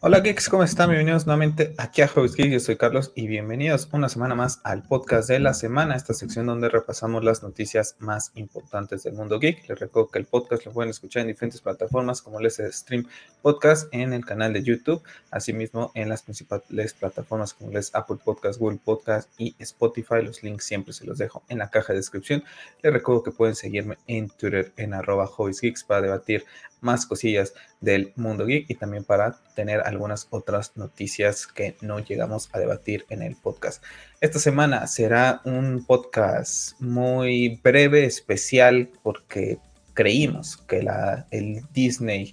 Hola geeks, ¿cómo están? Bienvenidos nuevamente aquí a Hobbies Geeks, yo soy Carlos y bienvenidos una semana más al podcast de la semana, esta sección donde repasamos las noticias más importantes del mundo geek. Les recuerdo que el podcast lo pueden escuchar en diferentes plataformas como les Stream Podcast en el canal de YouTube, asimismo en las principales plataformas como les Apple Podcast, Google Podcast y Spotify. Los links siempre se los dejo en la caja de descripción. Les recuerdo que pueden seguirme en Twitter en arroba Geeks para debatir más cosillas del mundo geek y también para tener algunas otras noticias que no llegamos a debatir en el podcast. Esta semana será un podcast muy breve, especial, porque creímos que la, el Disney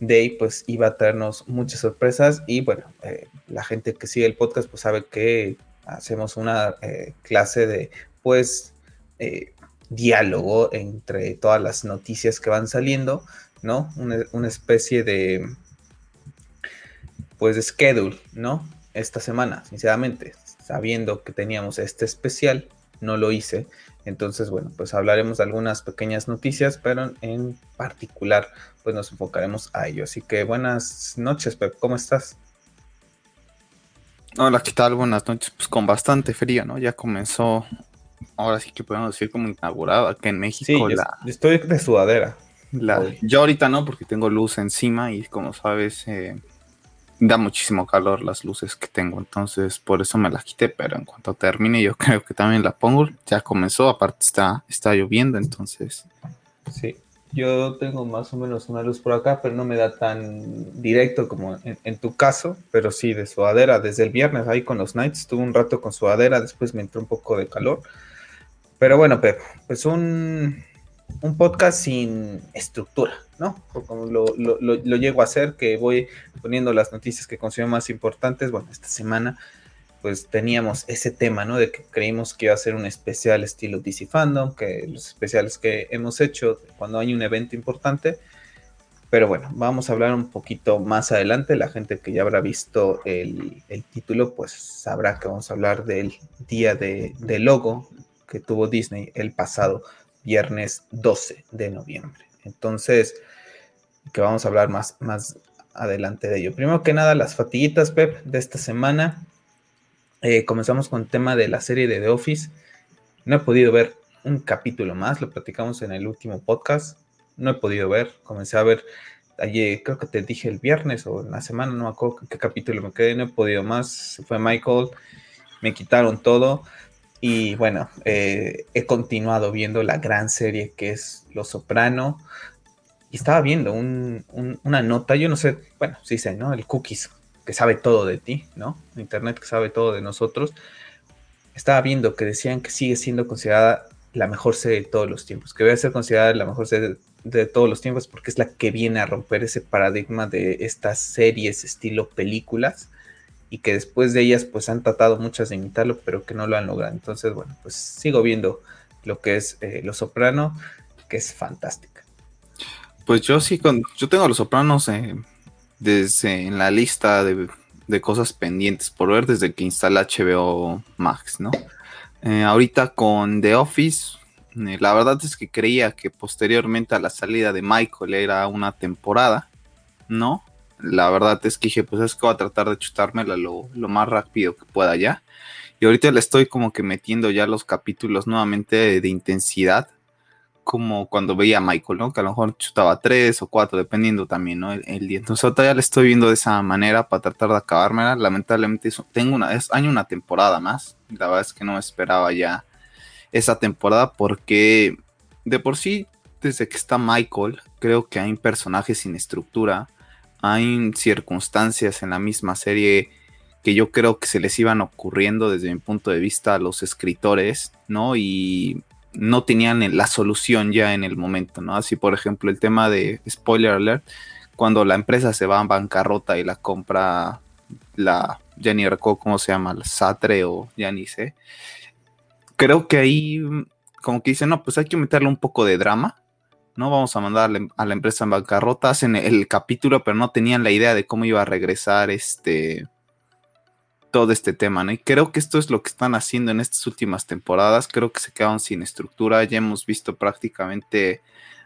Day pues iba a traernos muchas sorpresas y bueno, eh, la gente que sigue el podcast pues sabe que hacemos una eh, clase de pues eh, diálogo entre todas las noticias que van saliendo ¿no? Una, especie de, pues, de schedule, ¿no? Esta semana, sinceramente, sabiendo que teníamos este especial, no lo hice. Entonces, bueno, pues hablaremos de algunas pequeñas noticias, pero en particular, pues nos enfocaremos a ello. Así que buenas noches, Pep, ¿cómo estás? Hola, ¿qué tal? Buenas noches. Pues con bastante frío, ¿no? Ya comenzó, ahora sí que podemos decir como inaugurado acá en México. Sí, estoy de sudadera yo ahorita no, porque tengo luz encima y como sabes, eh, da muchísimo calor las luces que tengo. Entonces, por eso me las quité. Pero en cuanto termine, yo creo que también la pongo. Ya comenzó, aparte está, está lloviendo, entonces. Sí, yo tengo más o menos una luz por acá, pero no me da tan directo como en, tu caso. Pero sí, de sudadera. Desde el viernes ahí con los nights, estuve un rato con sudadera, después me entró un poco de calor. Pero bueno, Pep, pues un un podcast sin estructura, ¿no? Como lo, llego a hacer, que voy poniendo las noticias que considero más importantes. Bueno, esta semana pues teníamos ese tema, ¿no? De que creímos que iba a ser un especial estilo DC Fandom, que los especiales que hemos hecho cuando hay un evento importante. Pero bueno, vamos a hablar un poquito más adelante. La gente que ya habrá visto el, título, pues sabrá que vamos a hablar del día de, de logo que tuvo Disney el pasado viernes 12 de noviembre. Entonces, que vamos a hablar más, más adelante de ello. Primero que nada, las fatiguitas, Pep, de esta semana. Eh, comenzamos con el tema de la serie de The Office. No he podido ver un capítulo más, lo platicamos en el último podcast. No he podido ver, comencé a ver ayer, creo que te dije el viernes o la semana, no me acuerdo qué capítulo me quedé, no he podido más. Fue Michael, me quitaron todo. Y bueno, eh, he continuado viendo la gran serie que es Lo Soprano. Y estaba viendo una nota, yo no sé, bueno, sí sé, ¿no? El cookies, que sabe todo de ti, ¿no? Internet que sabe todo de nosotros. Estaba viendo que decían que sigue siendo considerada la mejor serie de todos los tiempos, que debe ser considerada la mejor serie de todos los tiempos porque es la que viene a romper ese paradigma de estas series estilo películas y que después de ellas pues han tratado muchas de imitarlo, pero que no lo han logrado. Entonces, bueno, pues sigo viendo lo que es eh, Los Soprano, que es fantástica. Pues yo sí, con, yo tengo Los Sopranos eh, desde en la lista de, cosas pendientes por ver desde que instalé HBO Max, ¿no? Eh, ahorita con The Office, la verdad es que creía que posteriormente a la salida de Michael era una temporada, ¿no? La verdad es que dije, pues es que voy a tratar de chutármela lo, lo más rápido que pueda ya. Y ahorita le estoy como que metiendo ya los capítulos nuevamente de, intensidad, como cuando veía a Michael, ¿no? Que a lo mejor chutaba tres o cuatro, dependiendo también, ¿no? El, día. Entonces ahorita ya le estoy viendo de esa manera para tratar de acabármela. Lamentablemente tengo una, es año una temporada más. La verdad es que no esperaba ya esa temporada porque de por sí, desde que está Michael, creo que hay personajes sin estructura hay circunstancias en la misma serie que yo creo que se les iban ocurriendo desde mi punto de vista a los escritores, ¿no? Y no tenían la solución ya en el momento, ¿no? Así, por ejemplo, el tema de spoiler alert, cuando la empresa se va a bancarrota y la compra la, ya ni recuerdo cómo se llama, la Satre o ya ni sé. Creo que ahí como que dicen, no, pues hay que meterle un poco de drama, ¿no? Vamos a mandar a la empresa en bancarrota, hacen el capítulo, pero no tenían la idea de cómo iba a regresar este todo este tema, ¿no? Y creo que esto es lo que están haciendo en estas últimas temporadas, creo que se quedaron sin estructura, ya hemos visto prácticamente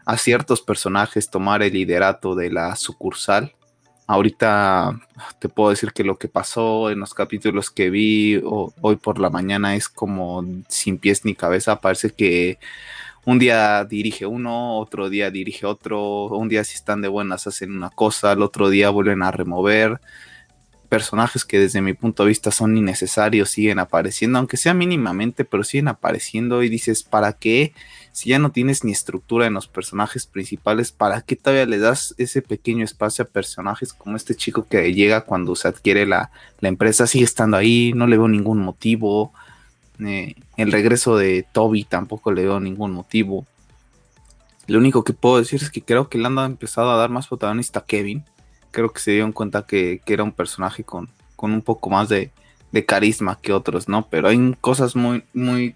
a ciertos personajes tomar el liderato de la sucursal, ahorita te puedo decir que lo que pasó en los capítulos que vi hoy por la mañana es como sin pies ni cabeza. Parece que un día dirige uno, otro día dirige otro, un día si están de buenas hacen una cosa, el otro día vuelven a remover. Personajes que desde mi punto de vista son innecesarios siguen apareciendo, aunque sea mínimamente, pero siguen apareciendo y dices, ¿para qué? si ya no tienes ni estructura en los personajes principales, ¿para qué todavía le das ese pequeño espacio a personajes como este chico que llega cuando se adquiere la, empresa? Sigue estando ahí, no le veo ningún motivo. Eh, el regreso de Toby tampoco le veo ningún motivo. Lo único que puedo decir es que creo que le han empezado a dar más protagonista a Kevin. Creo que se dieron cuenta que, era un personaje con, con un poco más de, de carisma que otros, ¿no? Pero hay cosas muy, muy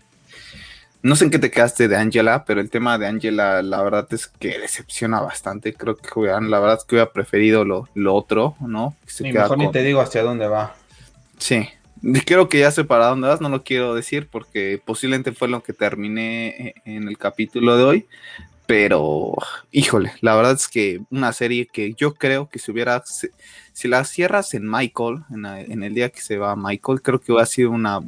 no sé en qué te quedaste de Angela, pero el tema de Angela, la verdad es que decepciona bastante. Creo que la verdad es que hubiera preferido lo, otro, ¿no? mejor ni te digo hacia dónde va. Sí, creo que ya sé para dónde vas, no lo quiero decir porque posiblemente fue lo que terminé en el capítulo de hoy. Pero, híjole, la verdad es que una serie que yo creo que si hubiera, si, la cierras en Michael, en, en, el día que se va Michael, creo que hubiera sido una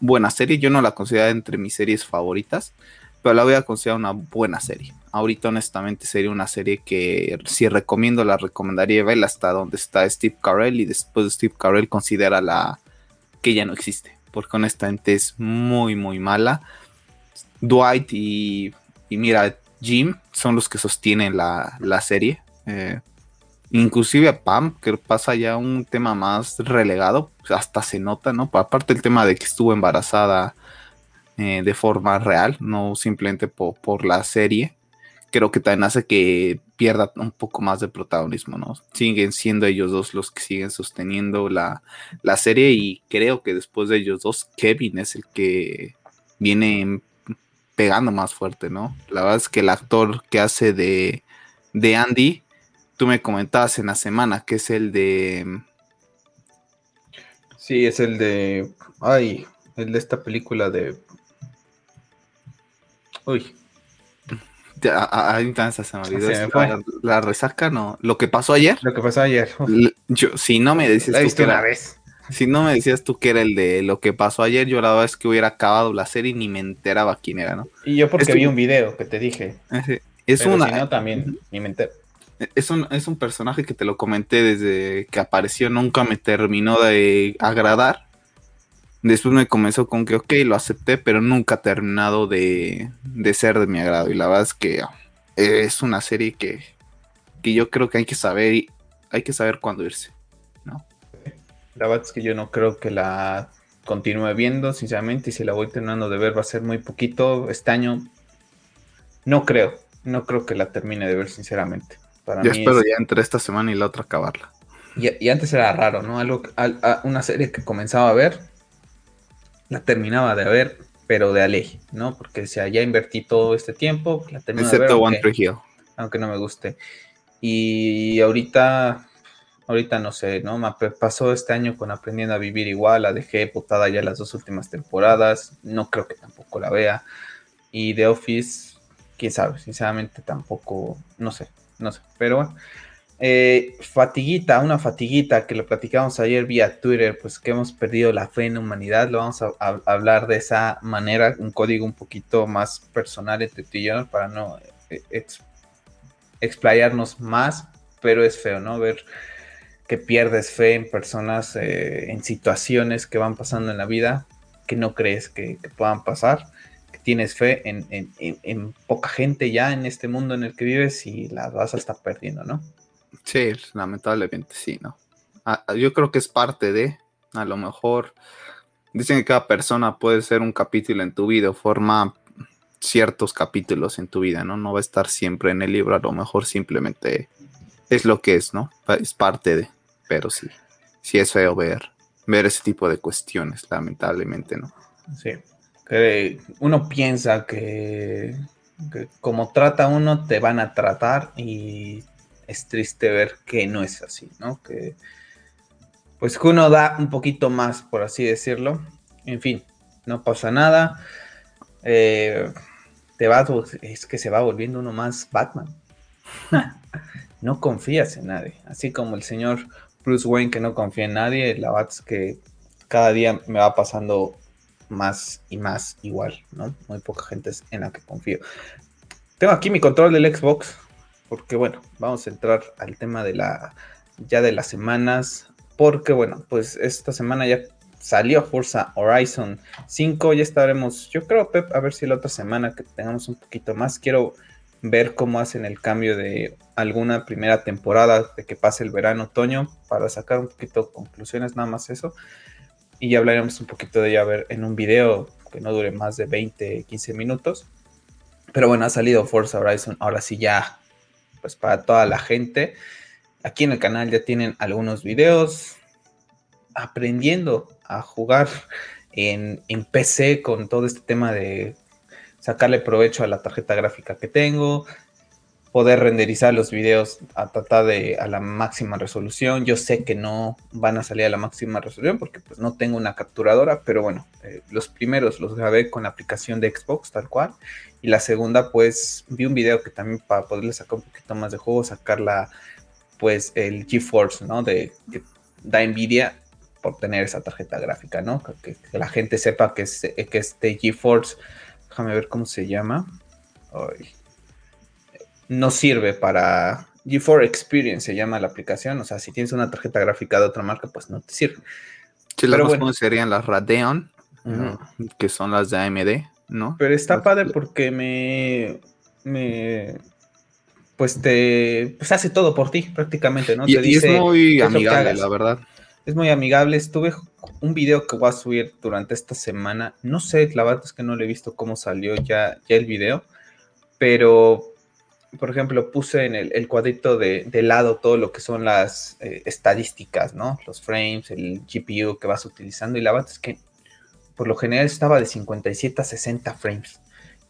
buena serie. Yo no la considero entre mis series favoritas, pero la voy a considerar una buena serie. Ahorita honestamente sería una serie que si recomiendo la recomendaría ver hasta donde está Steve Carell y después de Steve Carell considera la que ya no existe, porque honestamente es muy muy mala. Dwight y, mira Jim son los que sostienen la, serie. Eh, Inclusive a Pam, que pasa ya un tema más relegado, hasta se nota, ¿no? Aparte el tema de que estuvo embarazada eh, de forma real, no simplemente por, la serie, creo que también hace que pierda un poco más de protagonismo, ¿no? Siguen siendo ellos dos los que siguen sosteniendo la, la serie y creo que después de ellos dos, Kevin es el que viene pegando más fuerte, ¿no? La verdad es que el actor que hace de, de Andy tú me comentabas en la semana, que es el de... Sí, es el de... Ay, el de esta película de... Uy. Ahí se me olvidó. La, la, resaca, no. Lo que pasó ayer. Lo que pasó ayer. Yo, si no me decías tú que una vez. Si no me decías tú que era el de lo que pasó ayer, yo la verdad es que hubiera acabado la serie y ni me enteraba quién era, ¿no? Y yo porque vi un video que te dije. Es, una. Si no, también, ni me entero es un, es un personaje que te lo comenté desde que apareció, nunca me terminó de agradar. Después me comenzó con que, ok, lo acepté, pero nunca ha terminado de, ser de mi agrado. Y la verdad es que es una serie que, que yo creo que hay que saber, hay que saber cuándo irse, ¿no? La verdad es que yo no creo que la continúe viendo, sinceramente, y si la voy terminando de ver va a ser muy poquito. Este año no creo, no creo que la termine de ver, sinceramente. Para Yo espero ya entre esta semana y la otra acabarla. Y, antes era raro, ¿no? Algo, una serie que comenzaba a ver, la terminaba de ver, pero de aleje, ¿no? Porque decía, ya invertí todo este tiempo, la terminé de ver. One aunque, aunque no me guste. Y ahorita, ahorita no sé, ¿no? Me pasó este año con Aprendiendo a Vivir Igual, la dejé putada ya las dos últimas temporadas, no creo que tampoco la vea. Y The Office, quién sabe, sinceramente tampoco, no sé, no sé, pero bueno. Eh, fatiguita, una fatiguita que lo platicamos ayer vía Twitter, pues que hemos perdido la fe en la humanidad, lo vamos a, hablar de esa manera, un código un poquito más personal entre tú y yo, para no eh, explayarnos más, pero es feo, ¿no? Ver que pierdes fe en personas, eh, en situaciones que van pasando en la vida que no crees que puedan pasar tienes fe en, poca gente ya en este mundo en el que vives y la vas a estar perdiendo, ¿no? Sí, lamentablemente sí, ¿no? Ah, yo creo que es parte de, a lo mejor, dicen que cada persona puede ser un capítulo en tu vida forma ciertos capítulos en tu vida, ¿no? No va a estar siempre en el libro, a lo mejor simplemente es lo que es, ¿no? Es parte de, pero sí, sí es feo ver, ver ese tipo de cuestiones, lamentablemente, ¿no? Sí uno piensa que, como trata uno, te van a tratar y es triste ver que no es así, ¿no? Que pues que uno da un poquito más, por así decirlo. En fin, no pasa nada. Eh, te va, es que se va volviendo uno más Batman. no confías en nadie. Así como el señor Bruce Wayne que no confía en nadie, la es que cada día me va pasando más y más igual, ¿no? Muy poca gente es en la que confío. Tengo aquí mi control del Xbox, porque bueno, vamos a entrar al tema de la ya de las semanas, porque bueno, pues esta semana ya salió Forza Horizon 5, ya estaremos, yo creo, Pep, a ver si la otra semana que tengamos un poquito más, quiero ver cómo hacen el cambio de alguna primera temporada, de que pase el verano, otoño, para sacar un poquito conclusiones, nada más eso. Y ya hablaremos un poquito de ella a ver en un video que no dure más de 20, 15 minutos. Pero bueno, ha salido Forza Horizon, ahora sí ya, pues para toda la gente. Aquí en el canal ya tienen algunos videos aprendiendo a jugar en, en PC con todo este tema de sacarle provecho a la tarjeta gráfica que tengo, poder renderizar los videos a tratar de a la máxima resolución. Yo sé que no van a salir a la máxima resolución porque pues no tengo una capturadora, pero bueno, eh, los primeros los grabé con la aplicación de Xbox tal cual. Y la segunda pues vi un video que también para poderle sacar un poquito más de juego, sacar la pues el GeForce, ¿no? De que da Nvidia por tener esa tarjeta gráfica, ¿no? Que, la gente sepa que, que este GeForce Déjame ver cómo se llama. No sirve para G4 Experience, se llama la aplicación. O sea, si tienes una tarjeta gráfica de otra marca, pues no te sirve. Pero bueno. serían las Radeon, que son las de AMD, ¿no? Pero está padre porque me, me pues te pues hace todo por ti prácticamente, ¿no? Y, te dice es muy amigable, la verdad. Es muy amigable. Estuve un video que voy a subir durante esta semana. No sé, la verdad es que no le he visto cómo salió ya, ya el video, pero por ejemplo, puse en el, cuadrito de, lado todo lo que son las eh, estadísticas, ¿no? Los frames, el GPU que vas utilizando. Y la verdad es que por lo general estaba de 57 a 60 frames.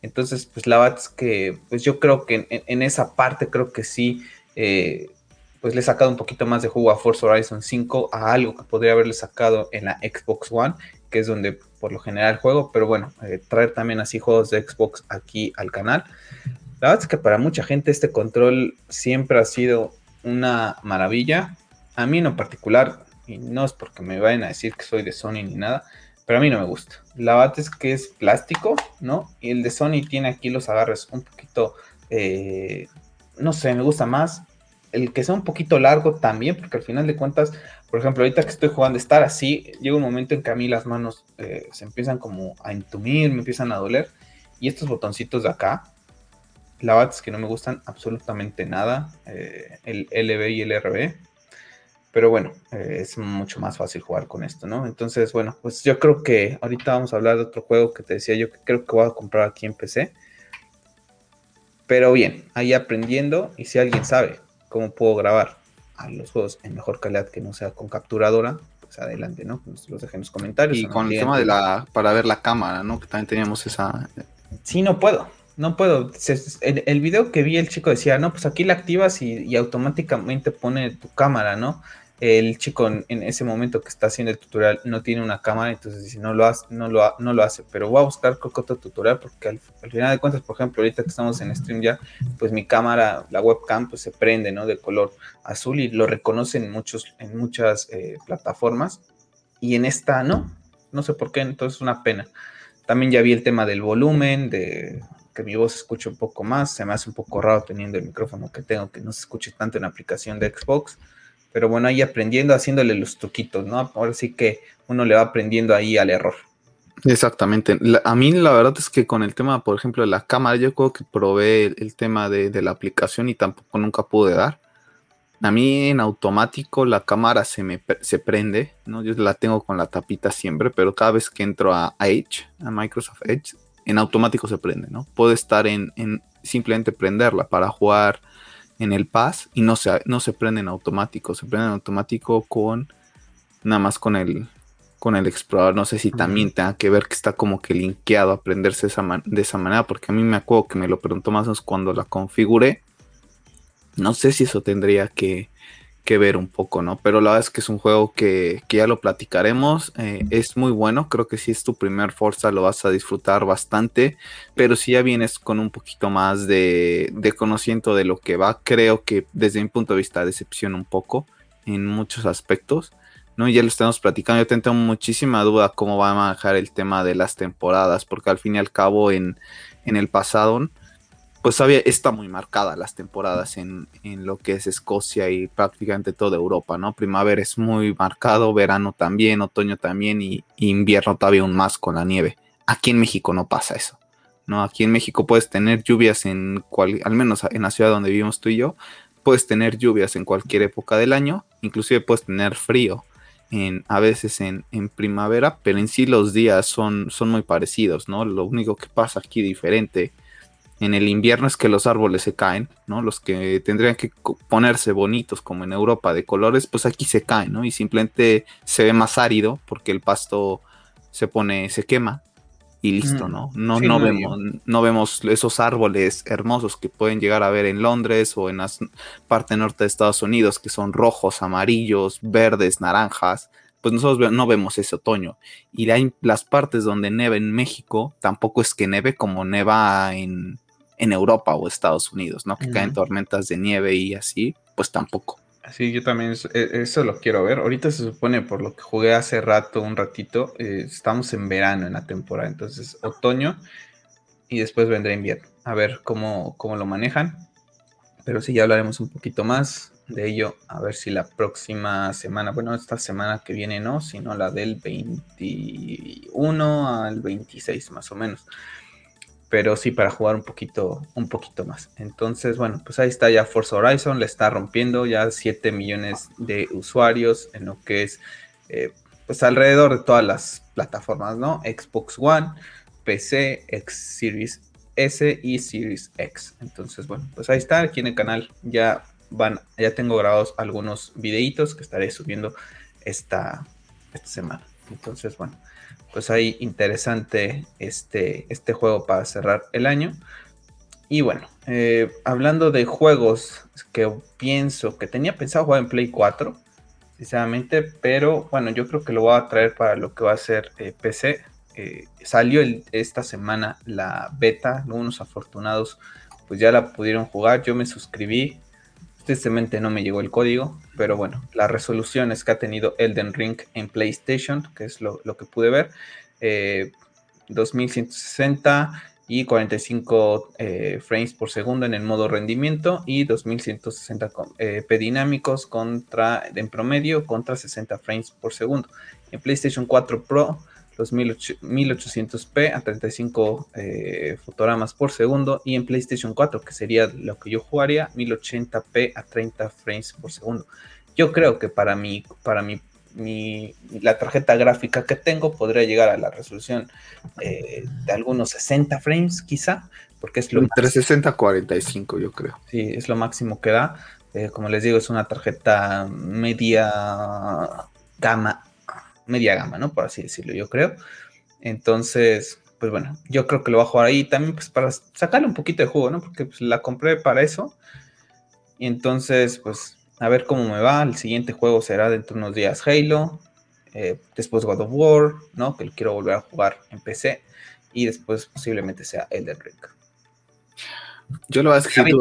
Entonces, pues la verdad es que, pues yo creo que en, esa parte creo que sí eh, pues le he sacado un poquito más de jugo a Forza Horizon 5 a algo que podría haberle sacado en la Xbox One, que es donde por lo general juego, pero bueno, eh, traer también así juegos de Xbox aquí al canal. La verdad es que para mucha gente este control siempre ha sido una maravilla. A mí en particular, y no es porque me vayan a decir que soy de Sony ni nada, pero a mí no me gusta. La verdad es que es plástico, ¿no? Y el de Sony tiene aquí los agarres un poquito, eh, no sé, me gusta más el que sea un poquito largo también, porque al final de cuentas, por ejemplo, ahorita que estoy jugando, estar así, llega un momento en que a mí las manos eh, se empiezan como a entumir, me empiezan a doler, y estos botoncitos de acá, la verdad es que no me gustan absolutamente nada, eh, el LB y el RB, pero bueno, eh, es mucho más fácil jugar con esto, ¿no? Entonces, bueno, pues yo creo que ahorita vamos a hablar de otro juego que te decía yo que creo que voy a comprar aquí en PC. Pero bien, ahí aprendiendo y si alguien sabe cómo puedo grabar a los juegos en mejor calidad que no sea con capturadora, pues adelante, ¿no? Nos los dejen en los comentarios. Y con el tema de la, para ver la cámara, ¿no? Que también teníamos esa... Sí, no puedo, no puedo. El, el video que vi, el chico decía, no, pues aquí la activas y, automáticamente pone tu cámara, ¿no? el chico en, ese momento que está haciendo el tutorial no tiene una cámara, entonces dice, no lo hace, no lo, no lo hace, pero voy a buscar otro tutorial porque al, final de cuentas, por ejemplo, ahorita que estamos en stream ya, pues mi cámara, la webcam, pues se prende, ¿no? De color azul y lo reconocen en, muchos, en muchas eh, plataformas y en esta no, no sé por qué, entonces es una pena. También ya vi el tema del volumen, de que mi voz se escuche un poco más, se me hace un poco raro teniendo el micrófono que tengo, que no se escuche tanto en la aplicación de Xbox. Pero bueno, ahí aprendiendo, haciéndole los truquitos, ¿no? Ahora sí que uno le va aprendiendo ahí al error. Exactamente. a mí la verdad es que con el tema, por ejemplo, de la cámara, yo creo que probé el, tema de, la aplicación y tampoco nunca pude dar. A mí en automático la cámara se me se prende, ¿no? Yo la tengo con la tapita siempre, pero cada vez que entro a Edge, a Microsoft Edge, en automático se prende, ¿no? Puede estar en, en simplemente prenderla para jugar en el Pass y no se, no se prende en automático, se prende en automático con nada más con el con el explorador. No sé si también tenga que ver que está como que linkeado a prenderse esa de esa manera, porque a mí me acuerdo que me lo preguntó más o menos cuando la configuré. No sé si eso tendría que, que ver un poco, ¿no? Pero la verdad es que es un juego que, ya lo platicaremos, eh, es muy bueno, creo que si es tu primer Forza lo vas a disfrutar bastante, pero si ya vienes con un poquito más de, de conocimiento de lo que va, creo que desde mi punto de vista decepciona un poco en muchos aspectos. ¿no? Ya lo estamos platicando, yo tengo muchísima duda cómo va a manejar el tema de las temporadas, porque al fin y al cabo en, en el pasado pues había, está muy marcada las temporadas en, lo que es Escocia y prácticamente toda Europa, ¿no? Primavera es muy marcado, verano también, otoño también y, invierno todavía aún más con la nieve. Aquí en México no pasa eso, ¿no? Aquí en México puedes tener lluvias en cual, al menos en la ciudad donde vivimos tú y yo, puedes tener lluvias en cualquier época del año, inclusive puedes tener frío en, a veces en, en, primavera, pero en sí los días son, son muy parecidos, ¿no? Lo único que pasa aquí diferente en el invierno es que los árboles se caen, ¿no? Los que tendrían que ponerse bonitos como en Europa de colores, pues aquí se caen, ¿no? Y simplemente se ve más árido porque el pasto se pone, se quema y listo, ¿no? No, no, vemos, no vemos esos árboles hermosos que pueden llegar a ver en Londres o en la parte norte de Estados Unidos, que son rojos, amarillos, verdes, naranjas. Pues nosotros no vemos ese otoño. Y las partes donde neva en México, tampoco es que neve como neva en, en Europa o Estados Unidos, ¿no? Que caen tormentas de nieve y así, pues tampoco. Sí, yo también e, eso lo quiero ver. Ahorita se supone, por lo que jugué hace rato, un ratito, eh, estamos en verano en la temporada, entonces otoño y después vendrá invierno. A ver cómo, cómo lo manejan. Pero sí, ya hablaremos un poquito más de ello. A ver si la próxima semana, bueno, esta semana que viene no, sino la del 21 al 26 más o menos pero sí para jugar un poquito, un poquito más. Entonces, bueno, pues ahí está ya Forza Horizon, le está rompiendo ya 7 millones de usuarios en lo que es, eh, pues alrededor de todas las plataformas, ¿no? Xbox One, PC, X Series S y Series X. Entonces, bueno, pues ahí está, aquí en el canal ya van, ya tengo grabados algunos videitos que estaré subiendo esta, esta semana. Entonces, bueno, pues ahí interesante este, este juego para cerrar el año. Y bueno, eh, hablando de juegos que pienso que tenía pensado jugar en Play 4, sinceramente, pero bueno, yo creo que lo voy a traer para lo que va a ser eh, PC. Eh, salió esta semana la beta, unos afortunados pues ya la pudieron jugar, yo me suscribí, Tristemente no me llegó el código, pero bueno, las resoluciones que ha tenido Elden Ring en PlayStation, que es lo, que pude ver, 2160 eh, y 45 eh, frames por segundo en el modo rendimiento y 2160 eh, dinámicos contra, en promedio contra 60 frames por segundo. En PlayStation 4 Pro los 1800p a 35 eh, fotogramas por segundo y en PlayStation 4 que sería lo que yo jugaría 1080p a 30 frames por segundo. Yo creo que para mí para mi, la tarjeta gráfica que tengo podría llegar a la resolución eh, de algunos 60 frames quizá porque es lo entre 60 y 45 yo creo. Sí es lo máximo que da. Eh, como les digo es una tarjeta media gama media gama, ¿no? Por así decirlo, yo creo. Entonces, pues bueno, yo creo que lo voy a jugar ahí también pues para sacarle un poquito de jugo, ¿no? Porque pues, la compré para eso. Y entonces, pues a ver cómo me va. El siguiente juego será dentro de unos días Halo. Eh, después God of War, ¿no? Que quiero volver a jugar en PC. Y después posiblemente sea Elden Ring. Yo lo voy a escribir.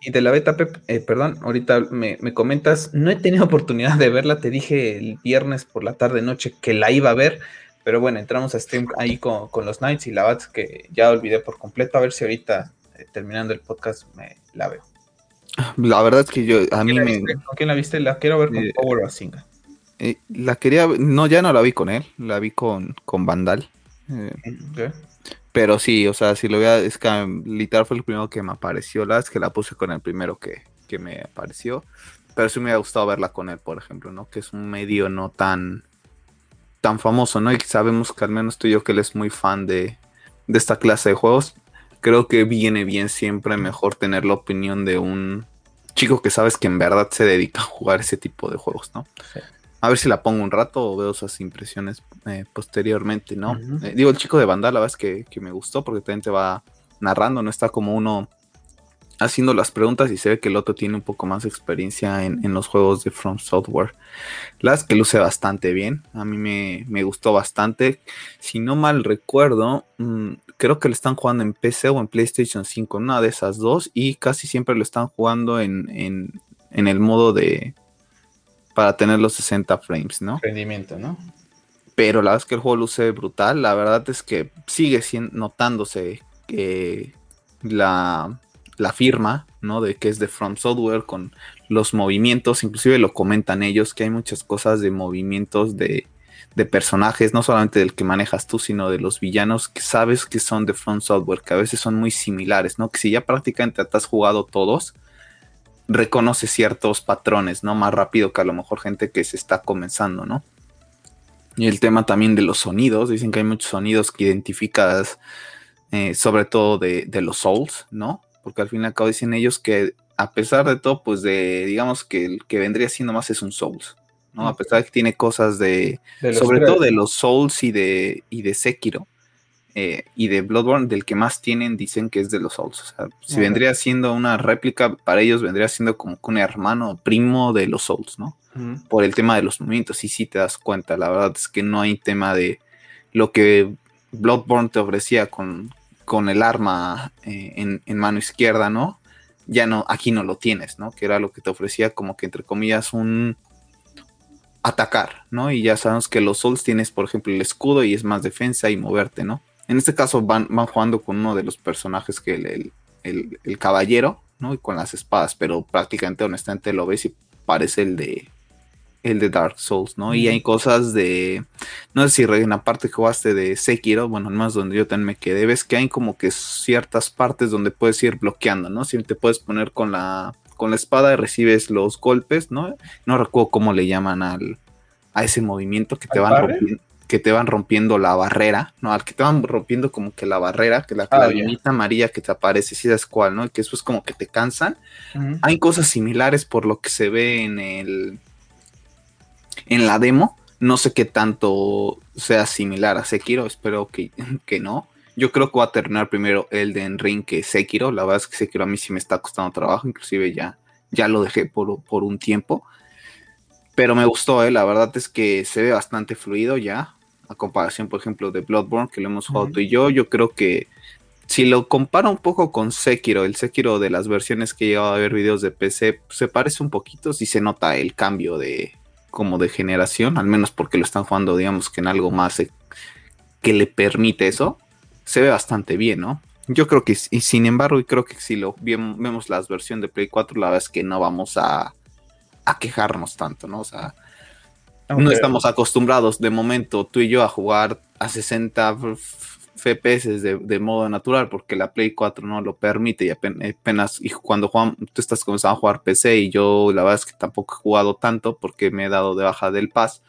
Y de la beta, eh, perdón, ahorita me, comentas, no he tenido oportunidad de verla, te dije el viernes por la tarde noche que la iba a ver, pero bueno, entramos a stream ahí con, los Knights y la Bats que ya olvidé por completo, a ver si ahorita eh, terminando el podcast me la veo. La verdad es que yo, a mí me... ¿Con quién la viste? La quiero ver con eh, Power Basinga. la quería, no, ya no la vi con él, la vi con, con Vandal. Pero sí, o sea, si lo voy a, es que literal fue el primero que me apareció, la que la puse con el primero que, me apareció. Pero sí me ha gustado verla con él, por ejemplo, ¿no? Que es un medio no tan, tan famoso, ¿no? Y sabemos que al menos tú y yo que él es muy fan de, de esta clase de juegos. Creo que viene bien siempre mejor tener la opinión de un chico que sabes que en verdad se dedica a jugar ese tipo de juegos, ¿no? Sí. A ver si la pongo un rato o veo esas impresiones eh, posteriormente, ¿no? Eh, digo, el chico de banda, la verdad es que, me gustó porque también te va narrando, no está como uno haciendo las preguntas y se ve que el otro tiene un poco más de experiencia en, los juegos de From Software. Las que luce bastante bien, a mí me, gustó bastante. Si no mal recuerdo, mm, creo que lo están jugando en PC o en PlayStation 5, una de esas dos, y casi siempre lo están jugando en, en el modo de... para tener los 60 frames, ¿no? Rendimiento, ¿no? Pero la verdad es que el juego luce brutal. La verdad es que sigue notándose que la, la firma, ¿no? De que es de From Software con los movimientos, inclusive lo comentan ellos, que hay muchas cosas de movimientos de, de personajes, no solamente del que manejas tú, sino de los villanos que sabes que son de From Software, que a veces son muy similares, ¿no? Que si ya prácticamente te has jugado todos, reconoce ciertos patrones, ¿no? Más rápido que a lo mejor gente que se está comenzando, ¿no? Y el tema también de los sonidos, dicen que hay muchos sonidos que identificas, eh, sobre todo de, de los Souls, ¿no? porque al fin y al cabo dicen ellos que a pesar de todo, pues de, digamos que el que vendría siendo más es un Souls, ¿no? A pesar de que tiene cosas de, sobre todo de los Souls y de, y de Sekiro. Eh, y de Bloodborne, del que más tienen, dicen que es de los Souls. O sea, si vendría siendo una réplica, para ellos vendría siendo como un hermano primo de los Souls, ¿no? Por el tema de los movimientos, y si te das cuenta, la verdad es que no hay tema de lo que Bloodborne te ofrecía con, con el arma eh, en, mano izquierda, ¿no? Ya no, aquí no lo tienes, ¿no? Que era lo que te ofrecía como que entre comillas un atacar, ¿no? Y ya sabemos que los Souls tienes, por ejemplo, el escudo y es más defensa y moverte, ¿no? En este caso van, van jugando con uno de los personajes que el, el caballero, ¿no? Y con las espadas, pero prácticamente honestamente lo ves y parece el de el de Dark Souls, ¿no? Y hay cosas de, no sé si en la parte que jugaste de Sekiro, bueno, más donde yo también me quedé, ves que hay como que ciertas partes donde puedes ir bloqueando, ¿no? Si te puedes poner con la, con la espada y recibes los golpes, ¿no? No recuerdo cómo le llaman al, a ese movimiento que te van rompiendo que te van rompiendo la barrera, ¿no? Al que te van rompiendo como que la barrera, que la, ah, amarilla que te aparece, si sabes cuál, ¿no? Y que después como que te cansan. Hay cosas similares por lo que se ve en el, en la demo. No sé qué tanto sea similar a Sekiro, espero que, que no. Yo creo que va a terminar primero Elden Ring que Sekiro. La verdad es que Sekiro a mí sí me está costando trabajo, inclusive ya, ya lo dejé por, por un tiempo. Pero me gustó, ¿eh? la verdad es que se ve bastante fluido ya, a comparación, por ejemplo, de Bloodborne, que lo hemos jugado tú y yo. Yo creo que si lo comparo un poco con Sekiro, el Sekiro de las versiones que he llegado a ver videos de PC, se parece un poquito, si se nota el cambio de, como de generación, al menos porque lo están jugando, digamos que en algo más eh, que le permite eso, se ve bastante bien, ¿no? Yo creo que, y sin embargo, y creo que si lo vemos la versión de Play 4, la verdad es que no vamos a, a quejarnos tanto, ¿no? O sea, no estamos acostumbrados de momento tú y yo a jugar a 60 FPS de, modo natural porque la Play 4 no lo permite y apenas, y cuando Juan, tú estás comenzando a jugar PC y yo la verdad es que tampoco he jugado tanto porque me he dado de baja del Pass,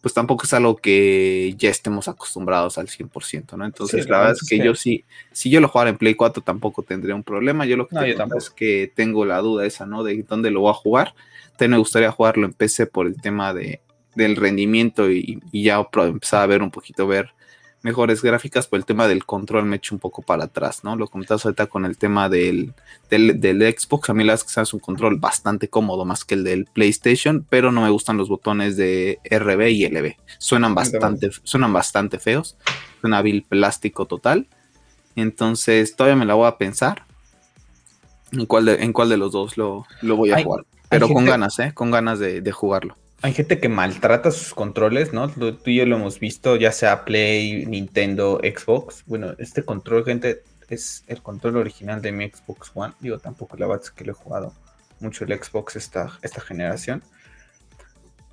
pues tampoco es algo que ya estemos acostumbrados al 100%, ¿no? Entonces la verdad es que, yo sí, si yo lo jugara en Play 4 tampoco tendría un problema, yo lo que tengo es que tengo la duda esa, ¿no? De dónde lo voy a jugar, también me gustaría jugarlo en PC por el tema de, del rendimiento y, y ya empezar a ver un poquito, ver mejores gráficas, por el tema del control me echo un poco para atrás, ¿no? Lo comentas ahorita con el tema del, del, Xbox, a mí las que es un control bastante cómodo, más que el del PlayStation, pero no me gustan los botones de RB y LB. Suenan bastante, suenan bastante feos, suena vil plástico total. Entonces todavía me la voy a pensar en cuál de, en cuál de los dos lo, voy a jugar. Pero con ganas, ¿eh? Con ganas de jugarlo. Hay gente que maltrata sus controles, ¿no? Tú y yo lo hemos visto, ya sea Play, Nintendo, Xbox. Bueno, este control, gente, es el control original de mi Xbox One. Digo, tampoco la verdad es que lo he jugado mucho el Xbox esta, esta generación.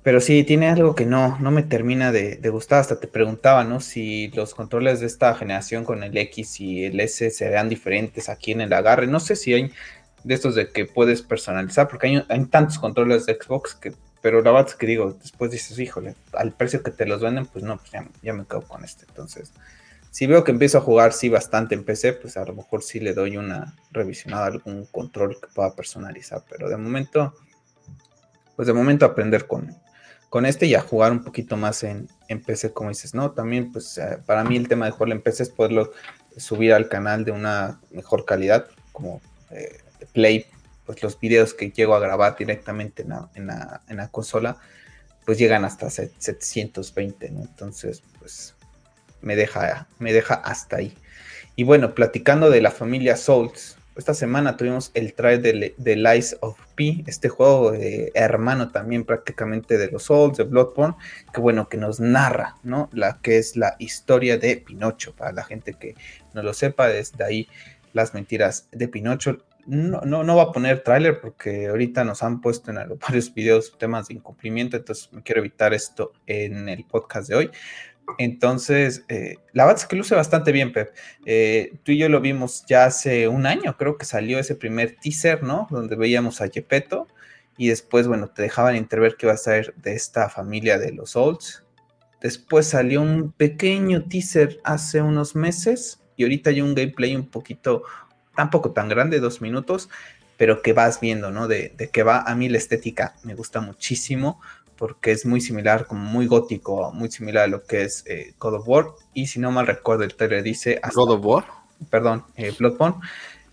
Pero sí, tiene algo que no, no me termina de, de, gustar. Hasta te preguntaba, ¿no? Si los controles de esta generación con el X y el S se vean diferentes aquí en el agarre. No sé si hay de estos de que puedes personalizar, porque hay, hay tantos controles de Xbox que pero la verdad es que digo, después dices, híjole, al precio que te los venden, pues no, pues ya, me quedo con este. Entonces, si veo que empiezo a jugar sí bastante en PC, pues a lo mejor sí le doy una revisionada, algún control que pueda personalizar. Pero de momento, pues de momento aprender con, con este y a jugar un poquito más en, en PC, como dices, ¿no? También, pues eh, para mí el tema de jugar en PC es poderlo subir al canal de una mejor calidad, como eh, Play, pues los videos que llego a grabar directamente en la, consola, pues llegan hasta 720, ¿no? Entonces, pues me deja, me deja hasta ahí. Y bueno, platicando de la familia Souls, esta semana tuvimos el trailer de, de Lies of P, este juego hermano también prácticamente de los Souls, de Bloodborne, que bueno, que nos narra, ¿no? La que es la historia de Pinocho, para la gente que no lo sepa, desde ahí las mentiras de Pinocho. No, no, no va a poner tráiler porque ahorita nos han puesto en varios videos temas de incumplimiento, entonces me quiero evitar esto en el podcast de hoy. Entonces, eh, la verdad es que luce bastante bien, Pep. Eh, tú y yo lo vimos ya hace un año, creo que salió ese primer teaser, ¿no? Donde veíamos a Gepetto y después, bueno, te dejaban entrever que iba a ser de esta familia de los Olds. Después salió un pequeño teaser hace unos meses y ahorita hay un gameplay un poquito, tampoco tan grande, dos minutos, pero que vas viendo, ¿no? De, de que va, a mí la estética me gusta muchísimo porque es muy similar, como muy gótico, muy similar a lo que es eh, God of War. Y si no mal recuerdo, el trailer dice. ¿God of War? Perdón, eh, Bloodborne.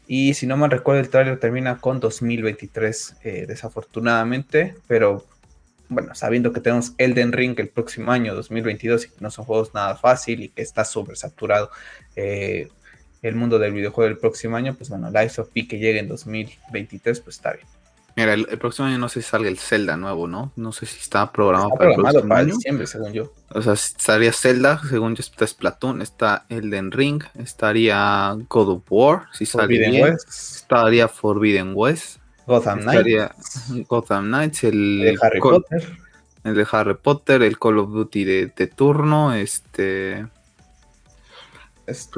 Y si no mal recuerdo, el trailer termina con 2023, eh, desafortunadamente. Pero bueno, sabiendo que tenemos Elden Ring el próximo año, 2022, y que no son juegos nada fácil y que está sobresaturado el mundo del videojuego el próximo año, pues bueno, Life of P que llegue en 2023, pues está bien. Mira, el, próximo año no sé si salga el Zelda nuevo, ¿no? No sé si está programado para el próximo año. diciembre, según yo. O sea, estaría Zelda, según yo está Splatoon, está Elden Ring, estaría God of War, si sale bien. West. Estaría Forbidden West. Gotham Knights. Gotham Knights, el, de Harry Potter. El de Harry Potter, el Call of Duty de, turno, este... Pues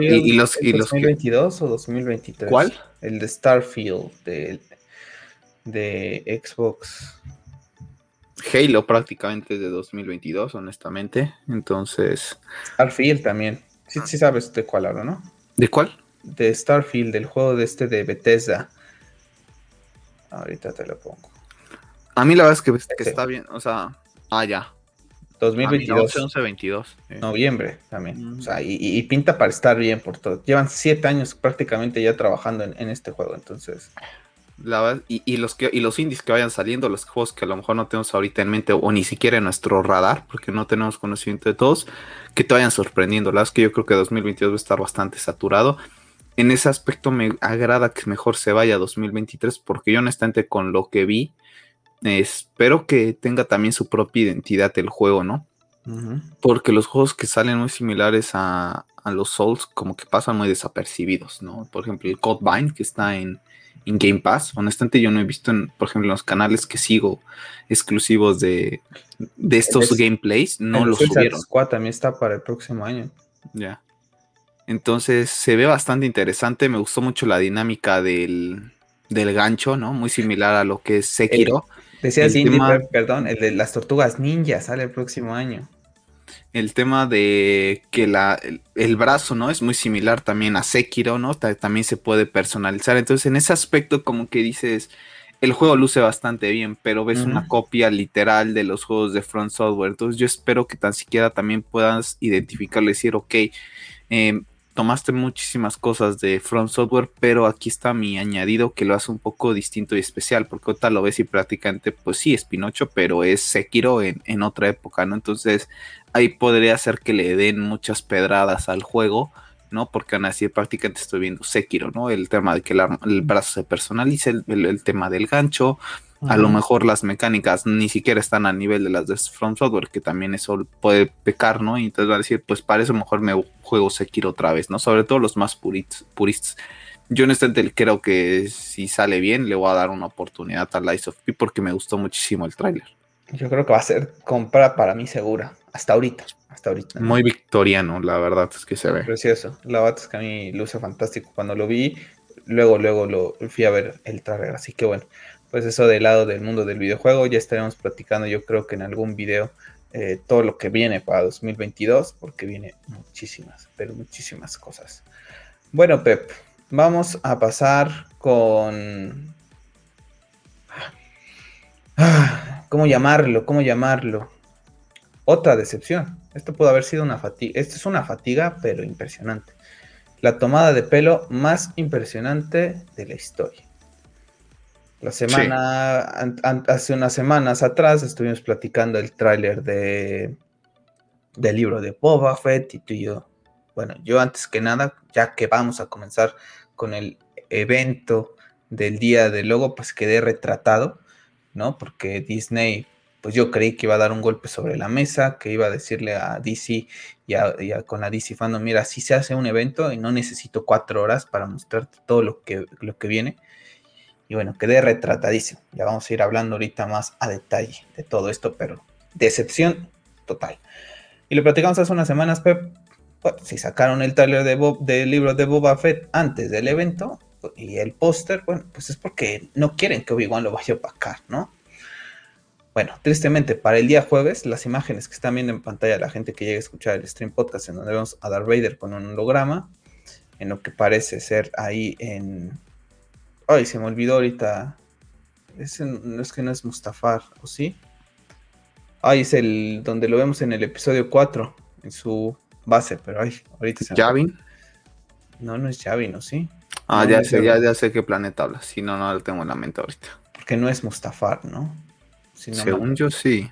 y, los, y los 2022 o 2023? ¿Cuál? El de Starfield, de de Xbox. Halo prácticamente de 2022, honestamente. Entonces. Starfield también. Sí, sí sabes de cuál hablo, ¿no? ¿De cuál? De Starfield, del juego de este de Bethesda. Ahorita te lo pongo. A mí la verdad es que, está bien, o sea, ah, ya. 2022. 11, 22. Noviembre también. O sea, y, pinta para estar bien por todo. Llevan siete años prácticamente ya trabajando en, en este juego, entonces y, los que, y los indies que vayan saliendo, los juegos que a lo mejor no tenemos ahorita en mente o ni siquiera en nuestro radar, porque no tenemos conocimiento de todos, que te vayan sorprendiendo. La verdad es que yo creo que 2022 va a estar bastante saturado. En ese aspecto me agrada que mejor se vaya 2023, porque yo honestamente con lo que vi, espero que tenga también su propia identidad el juego, ¿no? Porque los juegos que salen muy similares a, a, los Souls como que pasan muy desapercibidos, ¿no? Por ejemplo, el Code que está en, en Game Pass. Honestamente, yo no he visto, en, por ejemplo, en los canales que sigo exclusivos de, estos gameplays, no los subieron. Squad también está para el próximo año. Ya. Entonces se ve bastante interesante. Me gustó mucho la dinámica del, gancho, ¿no? Muy similar a lo que es Sekiro. Decía Cindy, perdón, el de las tortugas ninja sale el próximo año el tema de que la, el, brazo, ¿no? Es muy similar también a Sekiro, ¿no? también se puede personalizar. Entonces, en ese aspecto, como que dices, el juego luce bastante bien, pero ves una copia literal de los juegos de Front Software. Entonces, yo espero que tan siquiera también puedas identificarle y decir, ok, eh, tomaste muchísimas cosas de Front Software, pero aquí está mi añadido que lo hace un poco distinto y especial, porque ahorita lo ves y prácticamente, pues sí, es Pinocho, pero es Sekiro en, en otra época, ¿no? Entonces ahí podría ser que le den muchas pedradas al juego, ¿no? Porque van a decir prácticamente estoy viendo Sekiro, ¿no? El tema de que el, brazo se personalice, el tema del gancho, a lo mejor las mecánicas ni siquiera están a nivel de las de From Software, que también eso puede pecar, ¿no? Y entonces va a decir, pues para eso mejor me juego Sekiro otra vez, ¿no? Sobre todo los más puristas. Yo honestamente creo que si sale bien, le voy a dar una oportunidad a Lies of P porque me gustó muchísimo el tráiler. Yo creo que va a ser compra para mí segura, hasta ahorita, hasta ahorita. Muy victoriano, la verdad es que se ve. Precioso, la verdad es que a mí luce fantástico. Cuando lo vi, luego, luego lo fui a ver el tráiler, así que bueno, pues eso del lado del mundo del videojuego. Ya estaremos platicando, yo creo que en algún video, eh, todo lo que viene para 2022, porque viene muchísimas, pero muchísimas cosas. Bueno, Pep, vamos a pasar con... Ah, ¿Cómo llamarlo? ¿Cómo llamarlo? Otra decepción. Esto pudo haber sido una fatiga. Esto es una fatiga, pero impresionante. La tomada de pelo más impresionante de la historia. La semana, hace unas semanas atrás estuvimos platicando el tráiler de del libro de Boba Fett y tú y yo. Bueno, yo antes que nada, ya que vamos a comenzar con el evento del día del logo, pues quedé retratado, ¿no? Porque Disney, pues yo creí que iba a dar un golpe sobre la mesa, que iba a decirle a DC y, a, con la DC Fandom, mira, si se hace un evento y no necesito cuatro horas para mostrarte todo lo que, lo que viene. Y bueno, quedé retratadísimo. Ya vamos a ir hablando ahorita más a detalle de todo esto, pero decepción total. Y lo platicamos hace unas semanas, Pep. si sacaron el trailer de Bob, del libro de Boba Fett antes del evento y el póster, bueno, pues es porque no quieren que Obi-Wan lo vaya a opacar, ¿no? Bueno, tristemente, para el día jueves, las imágenes que están viendo en pantalla, la gente que llega a escuchar el stream podcast, en donde vemos a Darth Vader con un holograma, en lo que parece ser ahí en. Ay, se me olvidó ahorita. no es que no es Mustafar, ¿o sí? Ay, es el donde lo vemos en el episodio 4, en su base, pero ay, ahorita se ¿Javin? No, no es Javin, ¿o sí? Ah, ya sé, ya, sé qué planeta habla. Si no, no lo tengo en la mente ahorita. Porque no es Mustafar, ¿no? Según yo sí.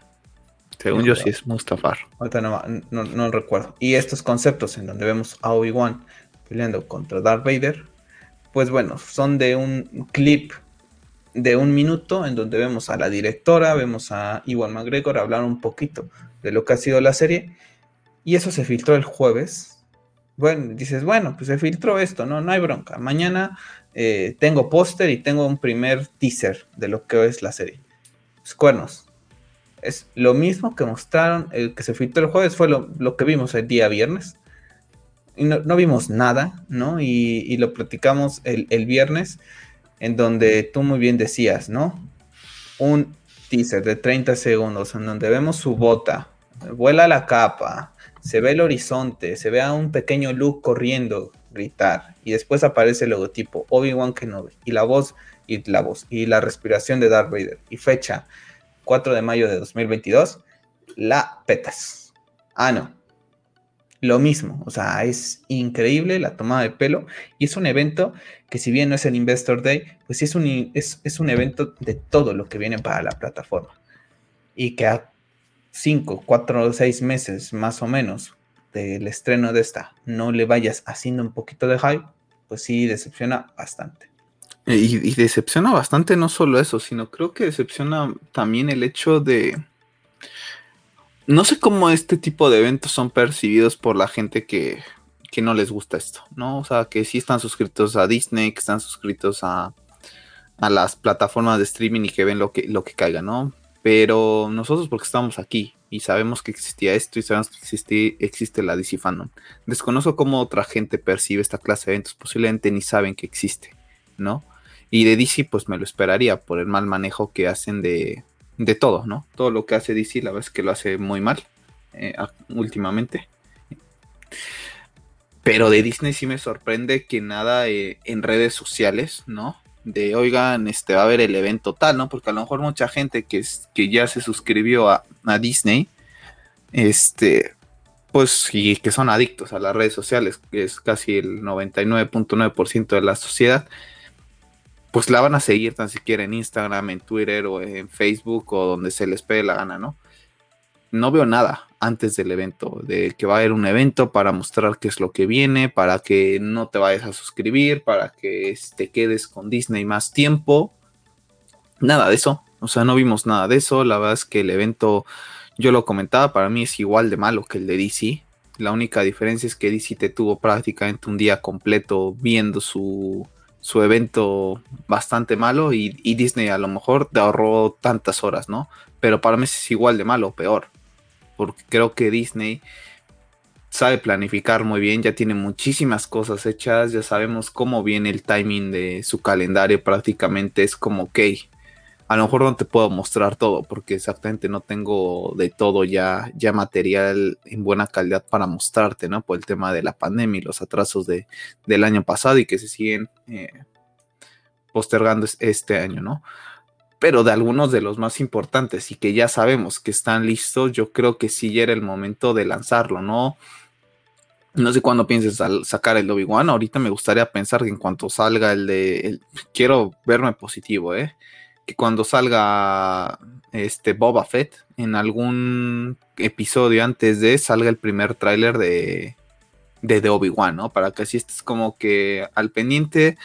Según yo sí es Mustafar. Ahorita no, no, no, recuerdo. Y estos conceptos en donde vemos a Obi-Wan peleando contra Darth Vader, pues bueno, son de un clip de un minuto en donde vemos a la directora, vemos a Iwan McGregor hablar un poquito de lo que ha sido la serie. Y eso se filtró el jueves. Bueno, dices, bueno, pues se filtró esto, no, no hay bronca. Mañana eh, tengo póster y tengo un primer teaser de lo que es la serie. Los cuernos. Es lo mismo que mostraron, el que se filtró el jueves fue lo, que vimos el día viernes. Y no, vimos nada, ¿no? Y, lo platicamos el, el viernes en donde tú muy bien decías, ¿no? Un teaser de 30 segundos en donde vemos su bota, vuela la capa, se ve el horizonte, se ve a un pequeño Luke corriendo, gritar, y después aparece el logotipo Obi-Wan Kenobi, y la voz, y la voz, y la respiración de Darth Vader, y fecha 4 de mayo de 2022, la petas. Ah, no, lo mismo, o sea, es increíble la tomada de pelo y es un evento que si bien no es el Investor Day, pues sí es un, es, un evento de todo lo que viene para la plataforma. Y que a 5, 4 o 6 meses más o menos del estreno de esta no le vayas haciendo un poquito de hype, pues sí decepciona bastante. Y, y decepciona bastante no solo eso, sino creo que decepciona también el hecho de no sé cómo este tipo de eventos son percibidos por la gente que, no les gusta esto, ¿no? O sea, que sí están suscritos a Disney, que están suscritos a, las plataformas de streaming y que ven lo que, lo que caiga, ¿no? Pero nosotros porque estamos aquí y sabemos que existía esto y sabemos que existe, existe la DC Fandom. Desconozco cómo otra gente percibe esta clase de eventos, posiblemente ni saben que existe, ¿no? Y de DC pues me lo esperaría por el mal manejo que hacen de, de todo, ¿no? Todo lo que hace DC, la verdad es que lo hace muy mal eh, últimamente. Pero de Disney sí me sorprende que nada eh, en redes sociales, ¿no? De, oigan, este va a haber el evento tal, ¿no? Porque a lo mejor mucha gente que, que ya se suscribió a, a Disney, este, pues sí, que son adictos a las redes sociales, que es casi el 99.9% de la sociedad, pues la van a seguir tan siquiera en Instagram, en Twitter o en Facebook o donde se les pegue la gana, ¿no? No veo nada antes del evento, de que va a haber un evento para mostrar qué es lo que viene, para que no te vayas a suscribir, para que te quedes con Disney más tiempo. Nada de eso, o sea, no vimos nada de eso. La verdad es que el evento, yo lo comentaba, para mí es igual de malo que el de DC. La única diferencia es que DC te tuvo prácticamente un día completo viendo su, su evento bastante malo y, Disney a lo mejor te ahorró tantas horas, ¿no? Pero para mí es igual de malo o peor, porque creo que Disney sabe planificar muy bien, ya tiene muchísimas cosas hechas, ya sabemos cómo viene el timing de su calendario, prácticamente es como, ok, a lo mejor no te puedo mostrar todo porque exactamente no tengo de todo ya, ya material en buena calidad para mostrarte, ¿no? Por el tema de la pandemia y los atrasos de, del año pasado y que se siguen eh, postergando este año, ¿no? Pero de algunos de los más importantes y que ya sabemos que están listos, yo creo que sí ya era el momento de lanzarlo, ¿no? No sé cuándo pienses sacar el Obi-Wan. Ahorita me gustaría pensar que en cuanto salga el de. quiero verme positivo, ¿eh? Que cuando salga este Boba Fett en algún episodio antes de salga el primer tráiler de de, de Obi-Wan, ¿no? Para que así estés como que al pendiente.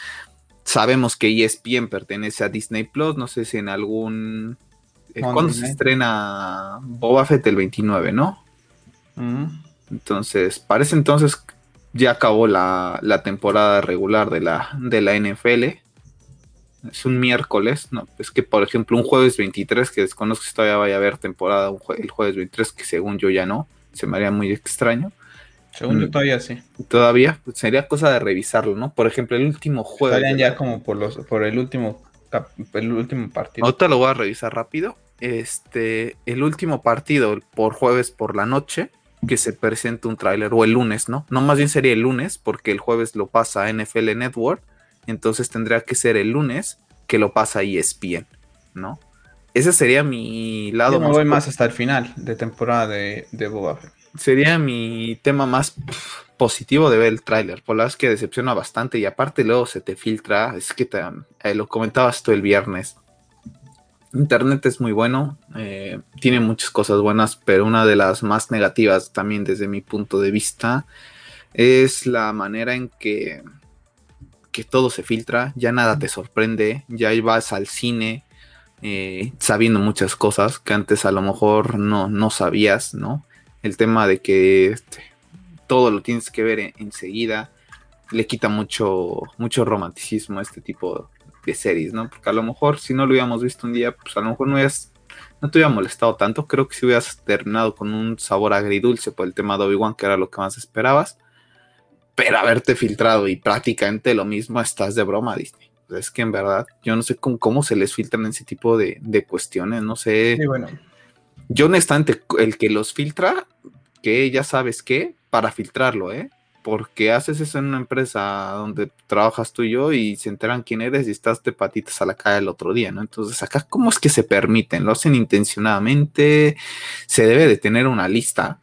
Sabemos que ESPN pertenece a Disney Plus, no sé si en algún eh, ¿Cuándo se estrena Boba Fett el 29, no? Entonces, parece entonces ya acabó la, la, temporada regular de la, de la NFL. Es un miércoles, ¿no? Es que, por ejemplo, un jueves 23, que desconozco si todavía vaya a haber temporada el jueves 23, que según yo ya no, se me haría muy extraño. Según yo mm. todavía sí. Todavía, pues, sería cosa de revisarlo, ¿no? Por ejemplo, el último jueves. Estarían ya como por los, por el último el último partido. Ahorita lo voy a revisar rápido. Este, el último partido por jueves por la noche que se presenta un tráiler o el lunes, ¿no? No más bien sería el lunes porque el jueves lo pasa a NFL Network, entonces tendría que ser el lunes que lo pasa ESPN, ¿no? Ese sería mi lado. Yo me voy más hasta el final de temporada de, de Boba Sería mi tema más positivo de ver el tráiler. Por la es que decepciona bastante y aparte luego se te filtra. Es que te, eh, lo comentabas tú el viernes. Internet es muy bueno, eh, tiene muchas cosas buenas, pero una de las más negativas también desde mi punto de vista es la manera en que, que todo se filtra, ya nada te sorprende, ya vas al cine eh, sabiendo muchas cosas que antes a lo mejor no, no sabías, ¿no? El tema de que este, todo lo tienes que ver enseguida le quita mucho, mucho romanticismo a este tipo de series, ¿no? Porque a lo mejor si no lo hubiéramos visto un día, pues a lo mejor no hubieras, no te hubiera molestado tanto. Creo que si hubieras terminado con un sabor agridulce por el tema de Obi-Wan, que era lo que más esperabas. Pero haberte filtrado y prácticamente lo mismo, estás de broma, Disney. Es que en verdad, yo no sé cómo se les filtran ese tipo de, de cuestiones, no sé. Sí, bueno. Yo honestamente, el que los filtra, que ya sabes qué, para filtrarlo, ¿eh? porque haces eso en una empresa donde trabajas tú y yo y se enteran quién eres y estás de patitas a la calle el otro día, ¿no? Entonces, acá, ¿cómo es que se permiten? ¿Lo hacen intencionadamente? Se debe de tener una lista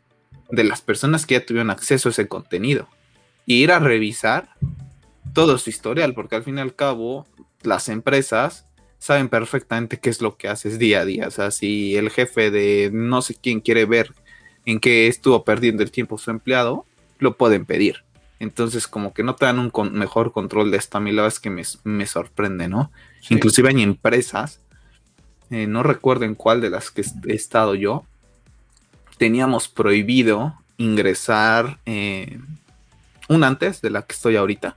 de las personas que ya tuvieron acceso a ese contenido y ir a revisar todo su historial, porque al fin y al cabo, las empresas saben perfectamente qué es lo que haces día a día. O sea, si el jefe de no sé quién quiere ver en qué estuvo perdiendo el tiempo su empleado, lo pueden pedir. Entonces, como que no te dan un mejor control de esta, a mí la verdad es que me, sorprende, ¿no? Inclusive hay empresas, eh, no recuerdo en cuál de las que he estado yo, teníamos prohibido ingresar eh, un antes de la que estoy ahorita.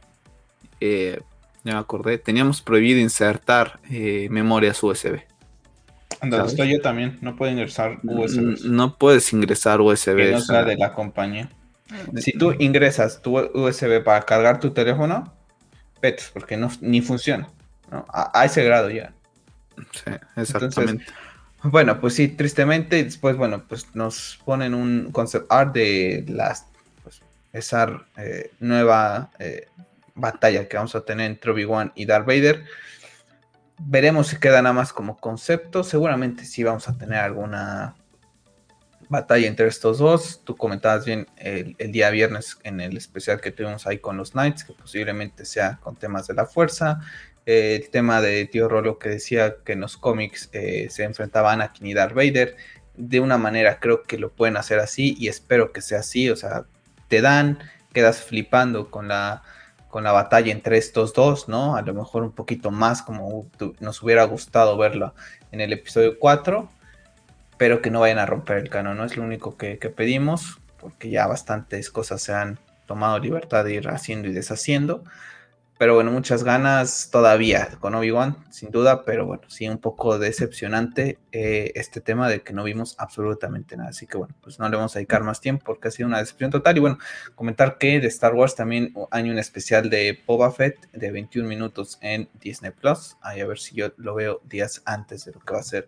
Eh, ya me acordé, teníamos prohibido insertar memorias USB. Anda, estoy yo también, no puedo ingresar USB. No puedes ingresar USB. Que no sea de la compañía. Si tú ingresas tu USB para cargar tu teléfono, vete, porque no, ni funciona. A, ese grado ya. Sí, exactamente. bueno, pues sí, tristemente, después, bueno, pues nos ponen un concept art de las, esa eh, nueva eh, batalla que vamos a tener entre Obi-Wan y Darth Vader. Veremos si queda nada más como concepto. Seguramente sí vamos a tener alguna batalla entre estos dos. Tú comentabas bien el, día viernes en el especial que tuvimos ahí con los Knights, que posiblemente sea con temas de la fuerza. el tema de Tío Rolo que decía que en los cómics eh, se enfrentaban a y Darth Vader. De una manera creo que lo pueden hacer así y espero que sea así. O sea, te dan, quedas flipando con la, con la batalla entre estos dos, ¿no? A lo mejor un poquito más como nos hubiera gustado verlo en el episodio 4 Espero que no vayan a romper el canon, no es lo único que, pedimos, porque ya bastantes cosas se han tomado libertad de ir haciendo y deshaciendo. Pero bueno, muchas ganas todavía con Obi-Wan, sin duda, pero bueno, sí un poco decepcionante eh, este tema de que no vimos absolutamente nada. Así que bueno, pues no le vamos a dedicar más tiempo porque ha sido una decepción total. Y bueno, comentar que de Star Wars también hay un especial de Boba Fett de 21 minutos en Disney Plus. Ahí a ver si yo lo veo días antes de lo que va a ser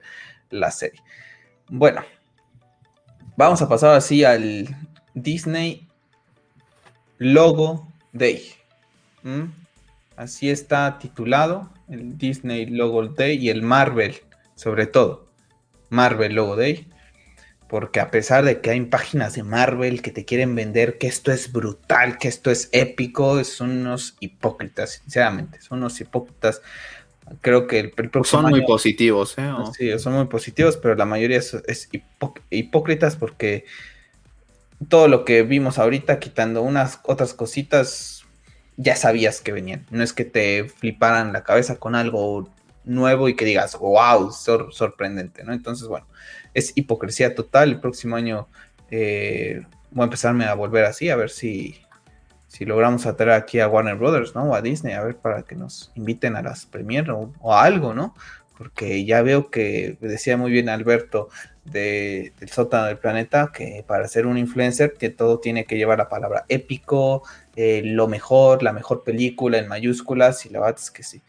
la serie. Bueno, vamos a pasar así al Disney Logo Day. ¿Mm? Así está titulado el Disney Logo Day y el Marvel, sobre todo. Marvel Logo Day. Porque a pesar de que hay páginas de Marvel que te quieren vender que esto es brutal, que esto es épico, son unos hipócritas, sinceramente, son unos hipócritas Creo que el, próximo Son muy positivos, ¿eh? Sí, son muy positivos, pero la mayoría es, hipócritas porque todo lo que vimos ahorita, quitando unas otras cositas, ya sabías que venían. No es que te fliparan la cabeza con algo nuevo y que digas, wow, sorprendente, ¿no? Entonces, bueno, es hipocresía total. El próximo año eh, voy a empezarme a volver así, a ver si, si logramos atraer aquí a Warner Brothers, ¿no? O a Disney, a ver para que nos inviten a las premier o, a algo, ¿no? Porque ya veo que decía muy bien Alberto de, del sótano del planeta que para ser un influencer que todo tiene que llevar la palabra épico, eh, lo mejor, la mejor película en mayúsculas y la verdad es que sí.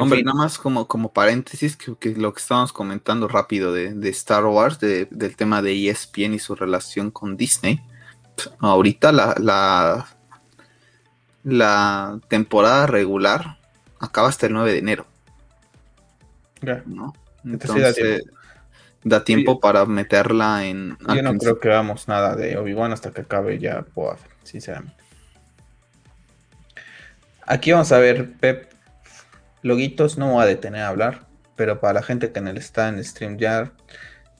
Hombre, nada más como, como paréntesis, que, lo que estábamos comentando rápido de, Star Wars, del tema de ESPN y su relación con Disney. Ahorita la, la, la temporada regular acaba hasta el 9 de enero. ¿no? Entonces, da tiempo, para meterla en. Yo no creo que hagamos nada de Obi-Wan hasta que acabe ya Boa, sinceramente. Aquí vamos a ver Pep loguitos, no voy a detener a hablar, pero para la gente que en el está en el stream ya,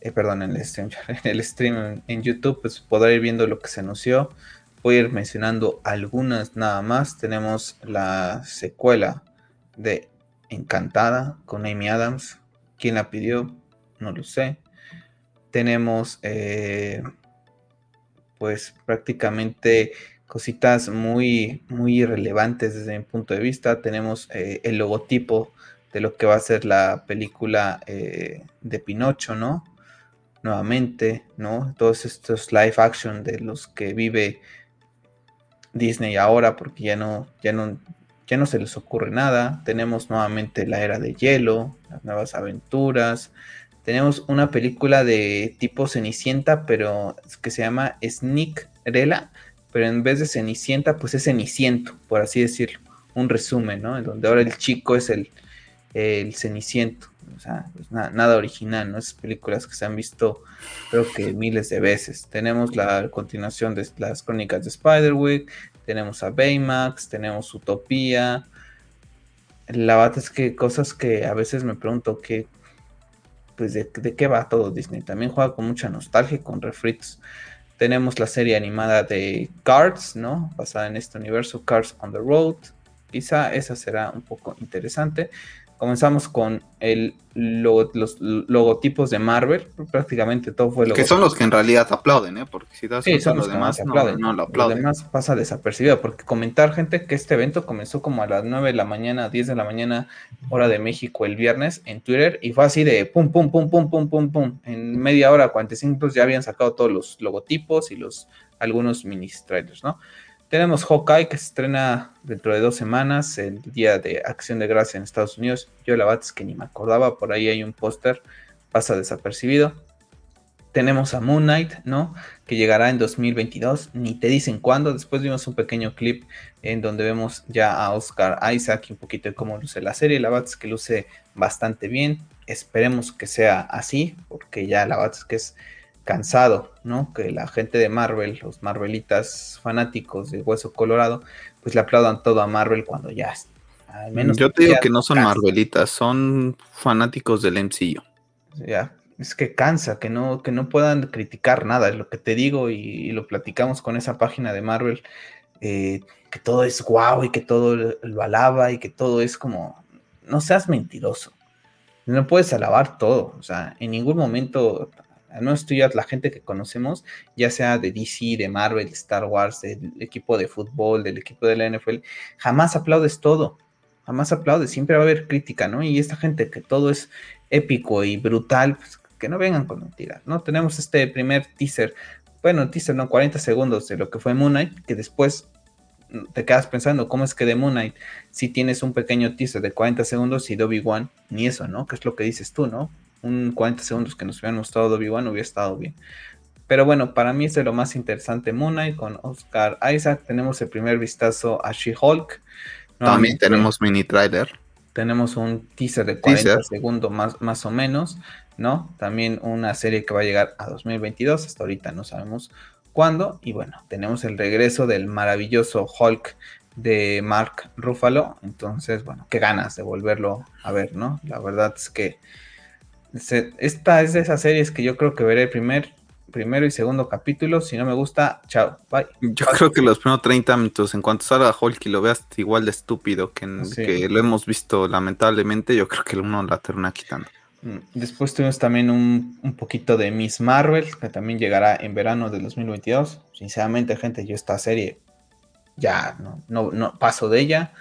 eh, perdón, en el stream, en el stream en, YouTube, pues podrá ir viendo lo que se anunció. Voy a ir mencionando algunas nada más. Tenemos la secuela de Encantada con Amy Adams. ¿Quién la pidió? No lo sé. Tenemos eh, pues prácticamente cositas muy, muy irrelevantes desde mi punto de vista. Tenemos eh, el logotipo de lo que va a ser la película eh, de Pinocho, ¿no? Nuevamente, ¿no? Todos estos live action de los que vive Disney ahora, porque ya no, ya no, ya no se les ocurre nada. Tenemos nuevamente la era de hielo, las nuevas aventuras. Tenemos una película de tipo Cenicienta, pero que se llama Sneak Rela, pero en vez de Cenicienta, pues es Ceniciento, por así decirlo. Un resumen, ¿no? En donde ahora el chico es el, el Ceniciento. O sea, pues nada, original, ¿no? Esas películas que se han visto, creo que miles de veces. Tenemos la continuación de las crónicas de Spiderwick, tenemos a Baymax, tenemos Utopía. La verdad es que cosas que a veces me pregunto que, pues, de, de qué va todo Disney. También juega con mucha nostalgia con refritos. Tenemos la serie animada de Cards, ¿no? Basada en este universo, Cards on the Road. Quizá esa será un poco interesante. Comenzamos con el los logotipos de Marvel, prácticamente todo fue lo Que son los que en realidad aplauden, ¿eh? Porque si das sí, son los, demás no, no, lo aplauden. Los demás pasa desapercibido, porque comentar, gente, que este evento comenzó como a las 9 de la mañana, 10 de la mañana, hora de México, el viernes, en Twitter, y fue así de pum, pum, pum, pum, pum, pum, pum. En media hora, 45 minutos, ya habían sacado todos los logotipos y los algunos mini trailers, ¿no? Tenemos Hawkeye que se estrena dentro de dos semanas, el día de Acción de Gracia en Estados Unidos. Yo la verdad es que ni me acordaba, por ahí hay un póster, pasa desapercibido. Tenemos a Moon Knight, ¿no? Que llegará en 2022, ni te dicen cuándo. Después vimos un pequeño clip en donde vemos ya a Oscar Isaac y un poquito de cómo luce la serie. La verdad es que luce bastante bien. Esperemos que sea así, porque ya la verdad es que es cansado, ¿no? Que la gente de Marvel, los Marvelitas fanáticos de Hueso Colorado, pues le aplaudan todo a Marvel cuando ya al menos Yo te digo que no son Marvelitas, son fanáticos del MCU. Ya, es que cansa, que no, que no puedan criticar nada, es lo que te digo y, lo platicamos con esa página de Marvel, eh, que todo es guau y que todo lo alaba y que todo es como, no seas mentiroso, no puedes alabar todo, o sea, en ningún momento no estudias la gente que conocemos, ya sea de DC, de Marvel, de Star Wars, del equipo de fútbol, del equipo de la NFL, jamás aplaudes todo, jamás aplaudes, siempre va a haber crítica, ¿no? Y esta gente que todo es épico y brutal, pues, que no vengan con mentiras, ¿no? Tenemos este primer teaser, bueno, teaser, no, 40 segundos de lo que fue Moon Knight, que después te quedas pensando, ¿cómo es que de Moon Knight, si tienes un pequeño teaser de 40 segundos y Dobby One, ni eso, ¿no? Que es lo que dices tú, ¿no? Un 40 segundos que nos hubieran mostrado Obi-Wan hubiera estado bien. Pero bueno, para mí es de lo más interesante Moon Knight con Oscar Isaac. Tenemos el primer vistazo a She-Hulk. También tenemos mini trailer. Tenemos un teaser de 40 segundos más, más o menos, ¿no? También una serie que va a llegar a 2022. Hasta ahorita no sabemos cuándo. Y bueno, tenemos el regreso del maravilloso Hulk de Mark Ruffalo. Entonces, bueno, qué ganas de volverlo a ver, ¿no? La verdad es que esta es de esas series que yo creo que veré el primer, primero y segundo capítulo. Si no me gusta, chao, bye. Yo creo que los primeros 30 minutos, en cuanto salga Hulk y lo veas igual de estúpido que, que lo hemos visto lamentablemente, yo creo que el uno la termina quitando. Mm, después tuvimos también un, un, poquito de Miss Marvel, que también llegará en verano del 2022. Sinceramente, gente, yo esta serie ya no, no, no paso de ella.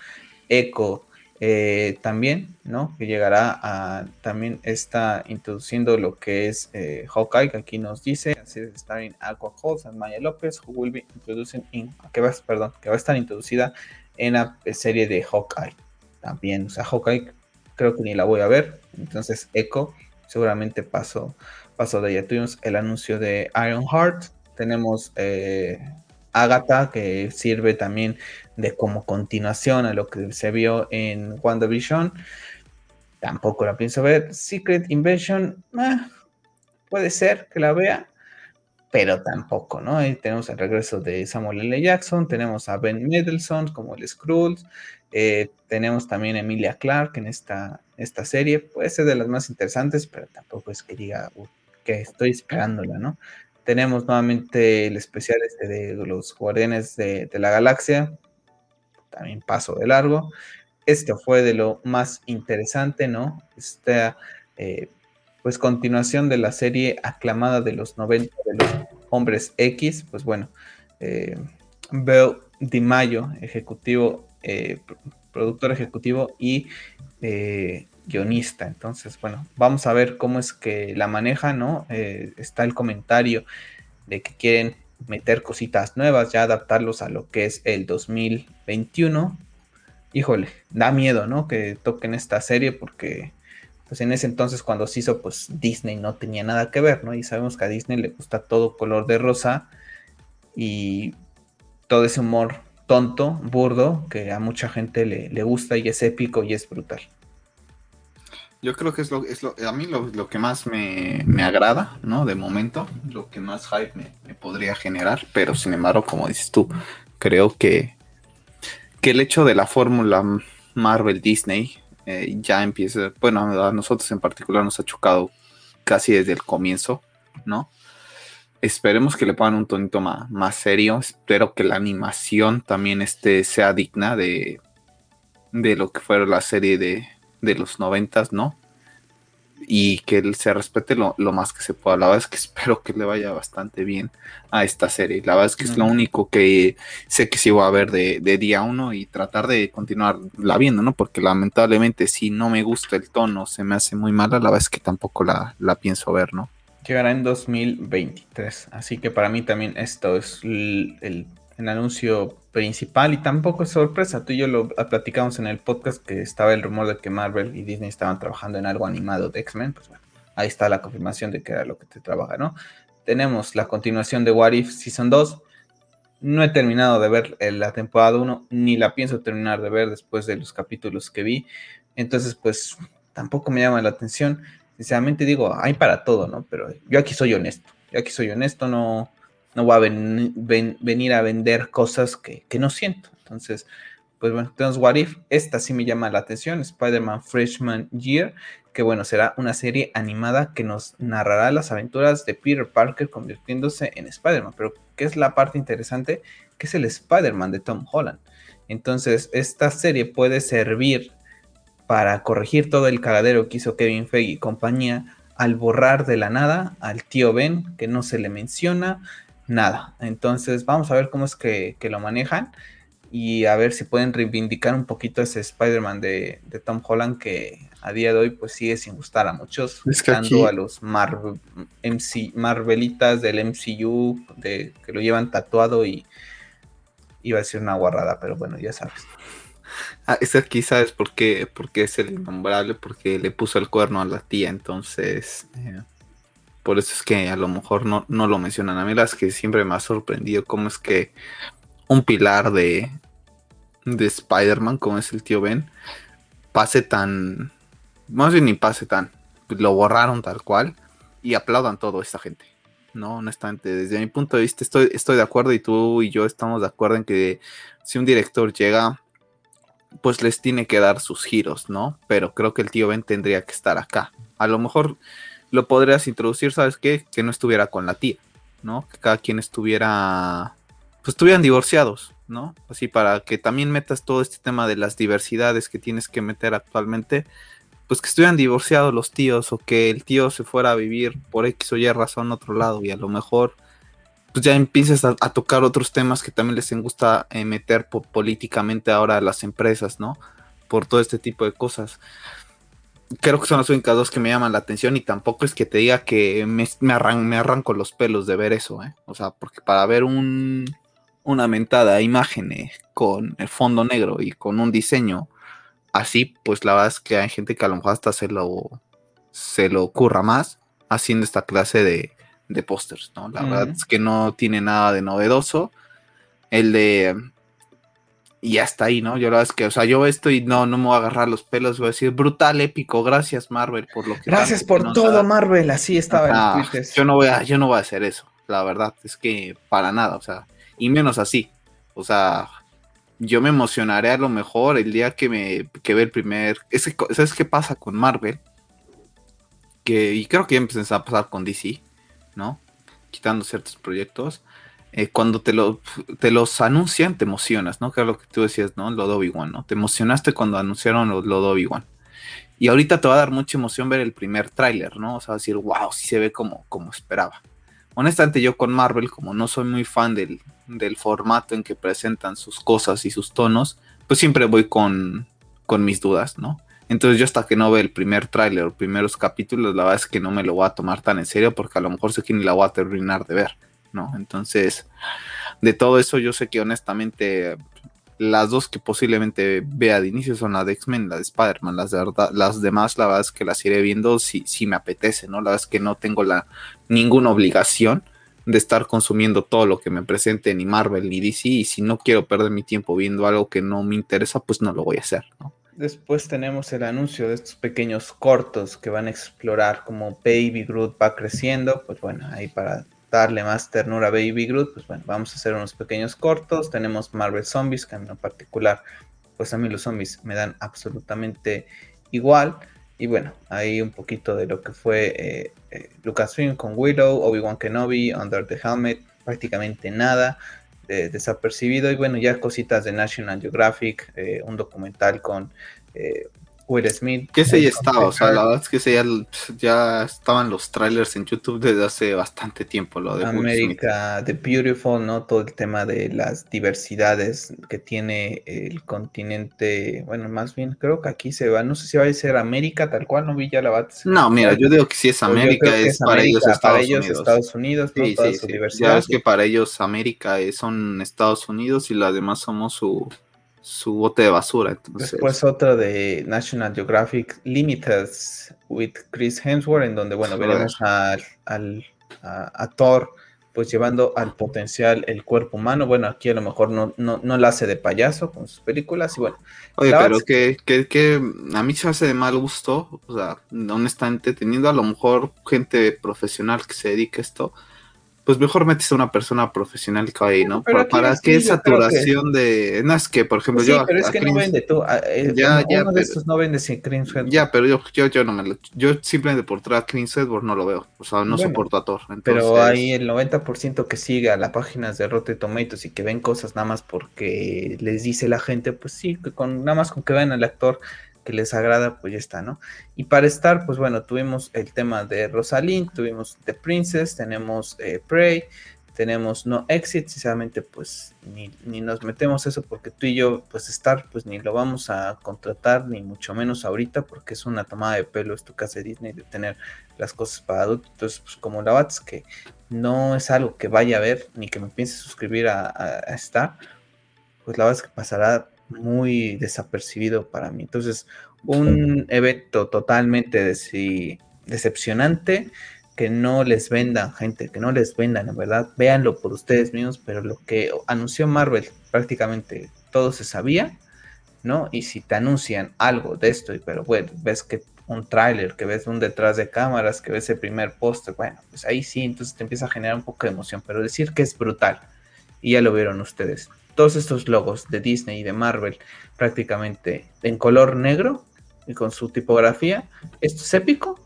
Echo eh, también, ¿no? Que llegará a también está introduciendo lo que es eh, Hawkeye, que aquí nos dice, así es, starring Aqua Holtz and Maya López, who will be introducing in, que va, perdón, que va a estar introducida en la serie de Hawkeye. También, o sea, Hawkeye creo que ni la voy a ver, entonces Echo seguramente paso, paso de ella. Tuvimos el anuncio de Ironheart, tenemos eh, Agatha, que sirve también de como continuación a lo que se vio en WandaVision. Tampoco la pienso ver. Secret Invasion, eh, puede ser que la vea, pero tampoco, ¿no? Ahí tenemos el regreso de Samuel L. Jackson, tenemos a Ben Mendelsohn como el Skrulls, eh, tenemos también a Emilia Clark en esta, esta serie, puede ser de las más interesantes, pero tampoco es que diga que estoy esperándola, ¿no? Tenemos nuevamente el especial este de los Guardianes de, la Galaxia. También paso de largo. Esto fue de lo más interesante, ¿no? Esta, eh, pues, continuación de la serie aclamada de los 90 de los Hombres X. Pues bueno, eh, Bill Di Mayo, ejecutivo, eh, productor ejecutivo y eh, guionista. Entonces, bueno, vamos a ver cómo es que la maneja, ¿no? Está el comentario de que quieren meter cositas nuevas, ya adaptarlos a lo que es el 2021. Híjole, da miedo, ¿no? Que toquen esta serie porque, pues en ese entonces cuando se hizo, pues Disney no tenía nada que ver, ¿no? Y sabemos que a Disney le gusta todo color de rosa y todo ese humor tonto, burdo, que a mucha gente le, le gusta y es épico y es brutal. Yo creo que es lo, es lo a mí lo, que más me, agrada, ¿no? De momento, lo que más hype me, podría generar, pero sin embargo, como dices tú, creo que, que el hecho de la fórmula Marvel Disney eh, ya empieza, bueno, a nosotros en particular nos ha chocado casi desde el comienzo, ¿no? Esperemos que le pongan un tonito más, más serio, espero que la animación también esté, sea digna de, de lo que fue la serie de, de los noventas, ¿no? Y que él se respete lo, más que se pueda. La verdad es que espero que le vaya bastante bien a esta serie. La verdad es que es lo único que sé que sí voy a ver de, día uno y tratar de continuar la viendo, ¿no? Porque lamentablemente si no me gusta el tono, se me hace muy mala, la verdad es que tampoco la, la pienso ver, ¿no? Llegará en 2023. Así que para mí también esto es el el anuncio principal y tampoco es sorpresa. Tú y yo lo platicamos en el podcast que estaba el rumor de que Marvel y Disney estaban trabajando en algo animado de X-Men. Pues bueno, ahí está la confirmación de que era lo que te trabaja, ¿no? Tenemos la continuación de What If Season 2. No he terminado de ver la temporada 1, ni la pienso terminar de ver después de los capítulos que vi. Entonces, pues tampoco me llama la atención. Sinceramente digo, hay para todo, ¿no? Pero yo aquí soy honesto. Yo aquí soy honesto, no, no voy a venir a vender cosas que, no siento. Entonces, pues bueno, tenemos What If. Esta sí me llama la atención, Spider-Man Freshman Year, que bueno, será una serie animada que nos narrará las aventuras de Peter Parker convirtiéndose en Spider-Man. Pero, ¿qué es la parte interesante? Que es el Spider-Man de Tom Holland. Entonces, esta serie puede servir para corregir todo el cagadero que hizo Kevin Feige y compañía al borrar de la nada al tío Ben, que no se le menciona, nada. Entonces vamos a ver cómo es que, lo manejan y a ver si pueden reivindicar un poquito ese Spider-Man de, Tom Holland que a día de hoy pues sigue sin gustar a muchos, buscando a los MC, Marvelitas del MCU de, que lo llevan tatuado y iba a ser una guarrada, pero bueno, ya sabes. Ah, ese aquí sabes por qué, porque es el innombrable, porque le puso el cuerno a la tía, entonces... Eh, por eso es que a lo mejor no, lo mencionan. A mí las que siempre me ha sorprendido cómo es que un pilar de, de Spider-Man, como es el tío Ben, pase tan... Más bien ni pase tan. Lo borraron tal cual y aplaudan todo esta gente. ¿no? Honestamente, desde mi punto de vista estoy, estoy de acuerdo y tú y yo estamos de acuerdo en que si un director llega, pues les tiene que dar sus giros, ¿no? Pero creo que el tío Ben tendría que estar acá. A lo mejor lo podrías introducir, ¿sabes qué? Que no estuviera con la tía, ¿no? Que cada quien estuviera, pues estuvieran divorciados, ¿no? Así para que también metas todo este tema de las diversidades que tienes que meter actualmente, pues que estuvieran divorciados los tíos o que el tío se fuera a vivir por X o Y razón a otro lado y a lo mejor pues ya empieces a, tocar otros temas que también les gusta eh, meter políticamente ahora a las empresas, ¿no? Por todo este tipo de cosas. Creo que son las únicas dos que me llaman la atención y tampoco es que te diga que me, me, arranco los pelos de ver eso, ¿eh? O sea, porque para ver un, una mentada imagen eh, con el fondo negro y con un diseño así, pues la verdad es que hay gente que a lo mejor hasta se lo, se lo ocurra más haciendo esta clase de, de pósters, ¿no? La verdad es que no tiene nada de novedoso. El de. Y ya está ahí, ¿no? Yo la verdad es que, o sea, yo esto y no, no me voy a agarrar los pelos, voy a decir, brutal, épico, gracias Marvel por lo que... Gracias por todo, Marvel, así estaba en Yo no, voy a, yo no voy a hacer eso, la verdad, es que para nada, o sea, y menos así, o sea, yo me emocionaré a lo mejor el día que me que ve el primer... ¿Sabes qué pasa con Marvel? Que, y creo que ya empezó a pasar con DC, ¿no? Quitando ciertos proyectos. Eh, cuando te, lo, te los anuncian, te emocionas, ¿no? Que es lo que tú decías, ¿no? Lo de Obi-Wan, ¿no? Te emocionaste cuando anunciaron lo, lo de Obi-Wan. Y ahorita te va a dar mucha emoción ver el primer tráiler, ¿no? O sea, decir, wow, sí se ve como, como esperaba. Honestamente, yo con Marvel, como no soy muy fan del, del formato en que presentan sus cosas y sus tonos, pues siempre voy con, con mis dudas, ¿no? Entonces yo hasta que no ve el primer tráiler o primeros capítulos, la verdad es que no me lo voy a tomar tan en serio porque a lo mejor sé que ni la voy a terminar de ver, ¿no? Entonces, de todo eso yo sé que honestamente las dos que posiblemente vea de inicio son la de X-Men, la de Spider-Man, las, de las demás la verdad es que las iré viendo si, si me apetece, ¿no? La verdad es que no tengo la, ninguna obligación de estar consumiendo todo lo que me presente ni Marvel ni DC y si no quiero perder mi tiempo viendo algo que no me interesa, pues no lo voy a hacer. Después tenemos el anuncio de estos pequeños cortos que van a explorar como Baby Groot va creciendo. Pues bueno, ahí para darle más ternura a Baby Groot, pues bueno, vamos a hacer unos pequeños cortos. Tenemos Marvel Zombies, que en particular, pues a mí los zombies me dan absolutamente igual. Y bueno, ahí un poquito de lo que fue eh, eh, Lucasfilm con Willow, Obi-Wan Kenobi, Under the Helmet, prácticamente nada desapercibido. Y bueno, ya cositas de National Geographic, eh, un documental con eh, Will Smith. Que ese ya estaba, o sea, la verdad es que ese ya, ya estaban los trailers en YouTube desde hace bastante tiempo, lo de América, The Beautiful, ¿no? Todo el tema de las diversidades que tiene el continente, bueno, más bien creo que aquí se va, no sé si va a ser América tal cual, no vi ya la base. No, mira, yo digo que si es América, es, para ellos Estados para ellos Unidos. Estados Unidos, sí, sí, Ya es que para ellos América son Estados Unidos y las demás somos su su bote de basura. Después otro de National Geographic Limited with Chris Hemsworth, en donde, bueno, veremos al, a, Thor pues llevando al potencial el cuerpo humano. Bueno, aquí a lo mejor no, no, no la hace de payaso con sus películas y bueno. Oye, pero que, que, que, a mí se hace de mal gusto, o sea, honestamente, teniendo a lo mejor gente profesional que se dedique a esto, pues mejor metes a una persona profesional que ahí, ¿no? para, qué saturación de. No es que, por ejemplo, sí, yo. pero es que no vende tú. Eh, ya, ya, uno de estos no vende sin Chris Ya, pero yo, yo, yo no me lo. Yo simplemente por traer a Edward no lo veo. O sea, no soporto a Thor. Pero hay el 90% que sigue a las páginas de Rotten Tomatoes y que ven cosas nada más porque les dice la gente, pues sí, con, nada más con que vean al actor que les agrada, pues ya está, ¿no? Y para estar, pues bueno, tuvimos el tema de Rosalind, tuvimos The Princess, tenemos eh, Prey, tenemos No Exit, sinceramente pues ni, nos metemos eso porque tú y yo pues estar pues ni lo vamos a contratar ni mucho menos ahorita porque es una tomada de pelo esto que hace Disney de tener las cosas para adultos, entonces pues como la Bats que no es algo que vaya a ver ni que me piense suscribir a, a, Star, pues la verdad que pasará muy desapercibido para mí. Entonces, un evento totalmente decepcionante, que no les vendan, gente, que no les vendan, en verdad, véanlo por ustedes mismos, pero lo que anunció Marvel prácticamente todo se sabía, ¿no? Y si te anuncian algo de esto, pero bueno, ves que un tráiler, que ves un detrás de cámaras, que ves el primer póster, bueno, pues ahí sí, entonces te empieza a generar un poco de emoción, pero decir que es brutal, y ya lo vieron ustedes, todos estos logos de Disney y de Marvel prácticamente en color negro y con su tipografía, esto es épico,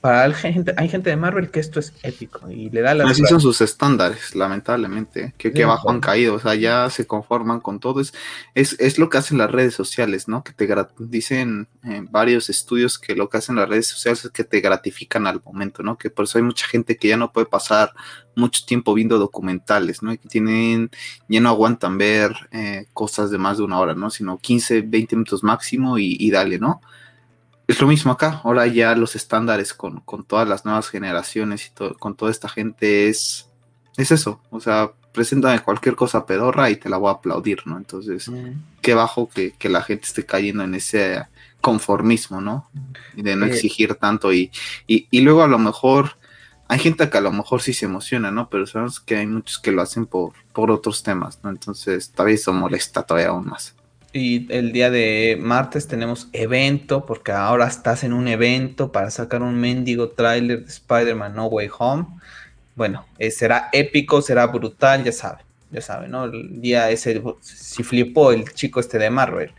para gente, hay gente de Marvel que esto es épico y le da la... Así son sus estándares, lamentablemente, que, que abajo han caído, o sea, ya se conforman con todo. Es, es, lo que hacen las redes sociales, ¿no? Que te dicen en varios estudios que lo que hacen las redes sociales es que te gratifican al momento, ¿no? Que por eso hay mucha gente que ya no puede pasar mucho tiempo viendo documentales, ¿no? Y que tienen, ya no aguantan ver eh, cosas de más de una hora, ¿no? Sino 15, 20 minutos máximo y, y dale, ¿no? Es lo mismo acá. Ahora ya los estándares con, todas las nuevas generaciones y todo, con toda esta gente es, es eso. O sea, preséntame cualquier cosa pedorra y te la voy a aplaudir, ¿no? Entonces, mm. qué bajo que, la gente esté cayendo en ese conformismo, ¿no? De no exigir tanto y, y, luego a lo mejor hay gente que a lo mejor sí se emociona, ¿no? Pero sabemos que hay muchos que lo hacen por, por otros temas, ¿no? Entonces, todavía eso molesta todavía aún más. Y el día de martes tenemos evento, porque ahora estás en un evento para sacar un mendigo tráiler de Spider-Man No Way Home. Bueno, eh, será épico, será brutal, ya saben, ya saben, ¿no? El día ese, si flipó el chico este de Marvel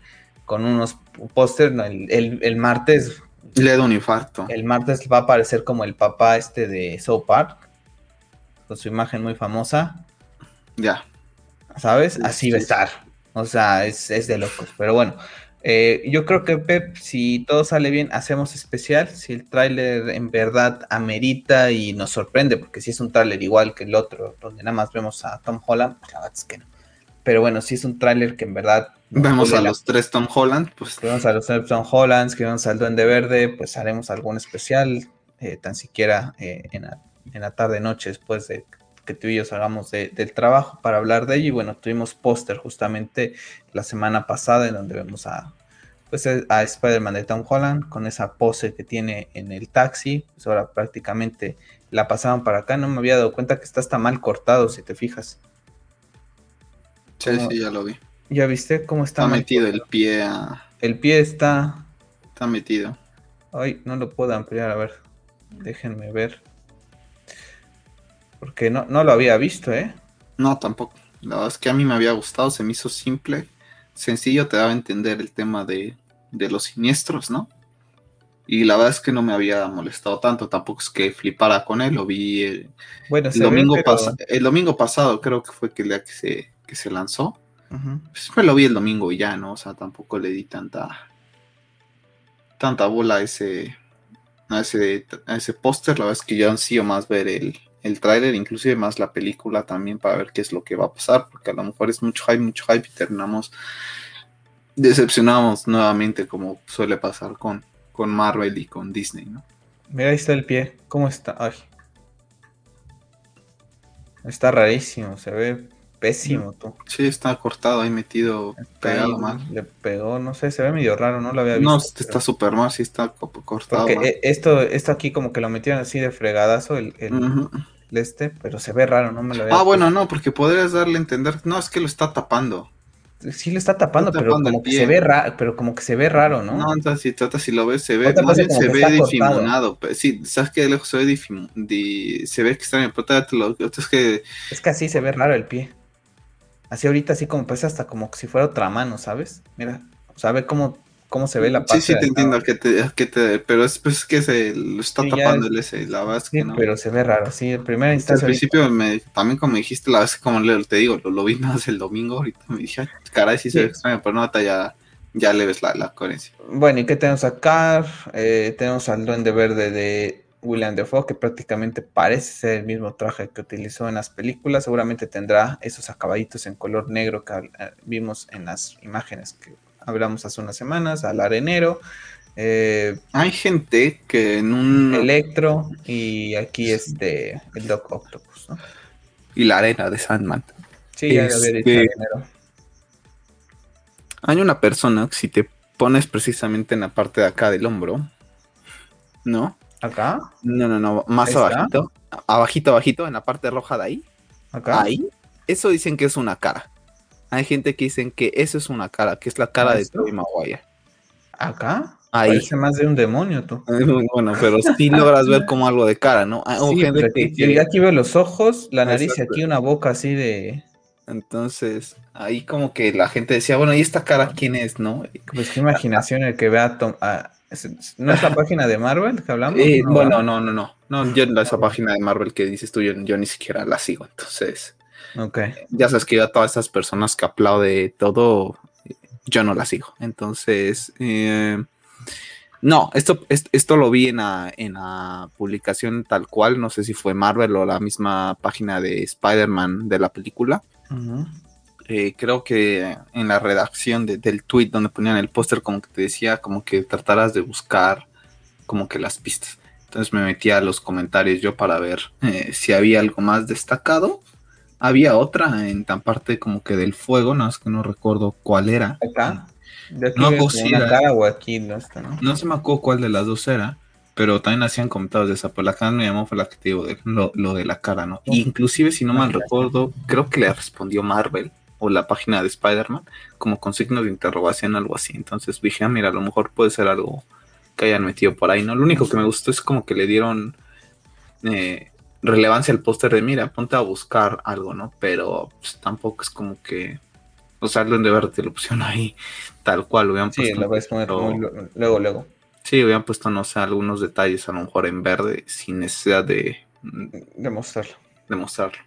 con unos pósters, el, martes... Le da un infarto. El martes va a aparecer como el papá este de South Park, con su imagen muy famosa. Ya. ¿Sabes? Así va a estar o sea, es, de locos. Pero bueno, eh, yo creo que Pep, si todo sale bien, hacemos especial. Si el tráiler en verdad amerita y nos sorprende, porque si es un tráiler igual que el otro, donde nada más vemos a Tom Holland, la verdad es que no. Pero bueno, si es un tráiler que en verdad... Vemos a los tres Tom Holland, pues... Vemos a los tres Tom Hollands, que vemos al Duende Verde, pues haremos algún especial, eh, tan siquiera eh, en, la, en la tarde-noche después de que tú y yo salgamos del trabajo para hablar de ello. Y bueno, tuvimos póster justamente la semana pasada en donde vemos a, pues, a Spider-Man de Tom Holland con esa pose que tiene en el taxi. Pues ahora prácticamente la pasaban para acá. No me había dado cuenta que está hasta mal cortado, si te fijas. Sí, sí, ya lo vi. ¿Ya viste cómo está? Está metido el pie a... El pie está... Está metido. Ay, no lo puedo ampliar, a ver. Déjenme ver. Porque no, no lo había visto, ¿eh? No, tampoco. La verdad es que a mí me había gustado, se me hizo simple, sencillo, te daba a entender el tema de, los siniestros, ¿no? Y la verdad es que no me había molestado tanto, tampoco es que flipara con él, lo vi el, bueno, el domingo, el domingo pasado, creo que fue que el día que se, que se lanzó. Pues me lo vi el domingo y ya, ¿no? O sea, tampoco le di tanta tanta bola a ese a ese, a ese póster, la verdad es que yo ansío más ver el, el tráiler, inclusive más la película también para ver qué es lo que va a pasar, porque a lo mejor es mucho hype, mucho hype y terminamos decepcionados nuevamente como suele pasar con, con Marvel y con Disney, ¿no? Mira, ahí está el pie, ¿cómo está? Ay. Está rarísimo, se ve pésimo tú. Sí, está cortado ahí metido, pegado mal. Le pegó, no sé, se ve medio raro, no lo había visto. No, está súper mal, sí está cortado. Porque esto, esto aquí como que lo metieron así de fregadazo el, este, pero se ve raro, no me lo había Ah, bueno, no, porque podrías darle a entender, no, es que lo está tapando. Sí lo está tapando, pero como que se ve raro, pero como que se ve raro, ¿no? No, entonces si trata, si lo ves, se ve, más bien se ve difuminado. Sí, sabes que de lejos se ve difuminado, se ve extraño, pero lo, es que... Es que así se ve raro el pie. Así ahorita, así como parece hasta como si fuera otra mano, ¿sabes? Mira, o sea, ve cómo, cómo se ve la parte. Sí, sí, te entiendo, que te, que te, pero es pues, que se lo está tapando el ese, la verdad es que no. Pero se ve raro, sí, en primera instancia. Al principio, me, también como dijiste, la vez como te digo, lo, lo vi más el domingo, ahorita me dije, caray, sí, se ve extraño, pero no, ya, ya le ves la, la coherencia. Bueno, ¿y qué tenemos acá? Eh, tenemos al Duende Verde de William Defoe, que prácticamente parece ser el mismo traje que utilizó en las películas. Seguramente tendrá esos acabaditos en color negro que eh, vimos en las imágenes que hablamos hace unas semanas, al arenero. Eh, Hay gente que en un... Electro y aquí este, el Doc Octopus, Y la arena de Sandman. Sí, ya había dicho este, arenero. Hay una persona que si te pones precisamente en la parte de acá del hombro, ¿no? ¿Acá? No, no, no, más abajito. Abajito, abajito, en la parte roja de ahí. ¿Acá? Ahí. Eso dicen que es una cara. Hay gente que dicen que eso es una cara, que es la cara de Tobey Maguire. ¿Acá? Ahí. Parece más de un demonio, tú. Bueno, pero sí logras ver como algo de cara, ¿no? Ah, sí, aquí, aquí veo los ojos, la nariz y aquí una boca así de... Entonces, ahí como que la gente decía, bueno, ¿y esta cara quién es, no? Pues qué imaginación el que vea a, ¿No es la página de Marvel que hablamos? Eh, bueno, no, no, no. No, yo esa página de Marvel que dices tú, yo, ni siquiera la sigo. Entonces, okay. ya sabes que yo a todas esas personas que aplaude todo, yo no la sigo. Entonces, eh, no, esto, esto lo vi en la, en la publicación tal cual. No sé si fue Marvel o la misma página de Spider-Man de la película. Eh, creo que en la redacción del tweet donde ponían el póster, como que te decía, como que trataras de buscar como que las pistas. Entonces me metí a los comentarios yo para ver eh, si había algo más destacado. Había otra en tan parte como que del fuego, no es que no recuerdo cuál era. Acá. no, aquí, no, no se me acuerdo cuál de las dos era pero también hacían comentarios de esa, pero la cara me llamó fue la que te digo, lo, lo, de la cara, ¿no? Inclusive, si no mal recuerdo, creo que le respondió Marvel o la página de Spider-Man, como con signos de interrogación, algo así. Entonces dije, ah, mira, a lo mejor puede ser algo que hayan metido por ahí, ¿no? Lo único que me gustó es como que le dieron eh, relevancia al póster de, mira, ponte a buscar algo, ¿no? Pero pues, tampoco es como que, o sea, de verte lo pusieron ahí tal cual, lo habían Sí, lo ves luego, luego. Sí, habían puesto, no sé, algunos detalles a lo mejor en verde sin necesidad de... Demostrarlo. Demostrarlo.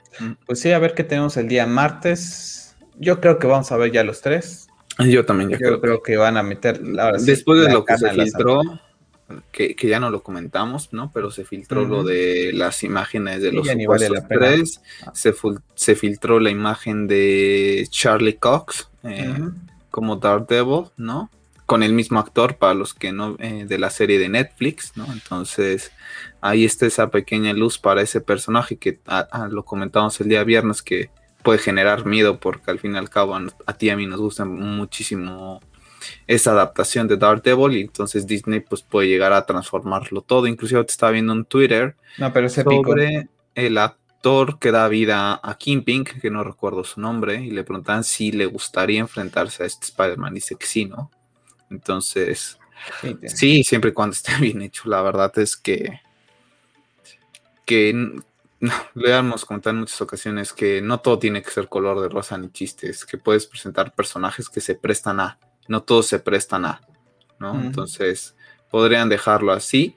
Pues sí, a ver qué tenemos el día martes yo creo que vamos a ver ya los tres. Yo también, yo creo, que van a meter. Después de lo que se filtró, que, ya no lo comentamos, ¿no? Pero se filtró lo de las imágenes de los supuestos tres. Ah. Se, filtró la imagen de Charlie Cox eh, como Daredevil, ¿no? Con el mismo actor para los que no eh, de la serie de Netflix, ¿no? Entonces ahí está esa pequeña luz para ese personaje que lo comentamos el día viernes que puede generar miedo porque al fin y al cabo a, ti y a mí nos gusta muchísimo esa adaptación de Daredevil y entonces Disney pues puede llegar a transformarlo todo. Inclusive te estaba viendo en Twitter no, pero sobre el actor que da vida a Kingpin, que no recuerdo su nombre, y le preguntan si le gustaría enfrentarse a este Spider-Man. Dice que sí, ¿no? Entonces, sí, siempre y cuando esté bien hecho. La verdad es que que le hemos comentado en muchas ocasiones que no todo tiene que ser color de rosa ni chistes, que puedes presentar personajes que se prestan a, no todos se prestan a, ¿no? Entonces, podrían dejarlo así.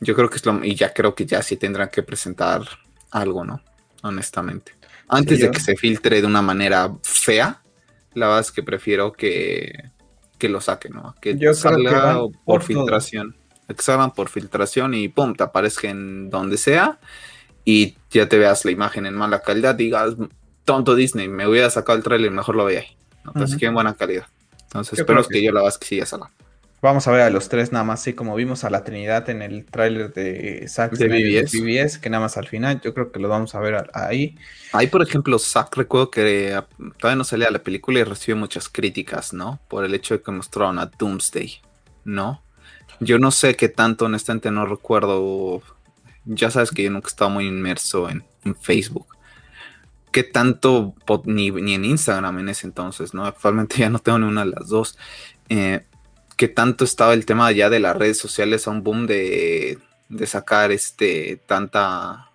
Yo creo que es lo, y ya creo que ya sí tendrán que presentar algo, ¿no? Honestamente. Antes de que se filtre de una manera fea, la verdad es que prefiero que, que lo saquen, ¿no? Que salga por, filtración. Que salgan por filtración y pum, te aparezca en donde sea y ya te veas la imagen en mala calidad, digas, tonto Disney, me hubiera sacado el trailer, mejor lo veía ahí. Entonces, que en buena calidad. Entonces, espero que, yo la vas que siga salga. Vamos a ver a los tres nada más, así como vimos a la Trinidad en el tráiler de Zack de BBS. que nada más al final, yo creo que lo vamos a ver ahí. Ahí, por ejemplo, Zack, recuerdo que ah, todavía no salía la película y recibió muchas críticas, ¿no? Por el hecho de que mostraron a Doomsday, ¿no? Yo no sé qué tanto, honestamente, no recuerdo ya sabes que yo nunca he estado muy inmerso en, Facebook. ¿Qué tanto, ni, en Instagram en ese entonces, ¿no? Actualmente ya no tengo ni una de las dos. Eh, ¿Qué tanto estaba el tema ya de las redes sociales a un boom de, sacar este tanta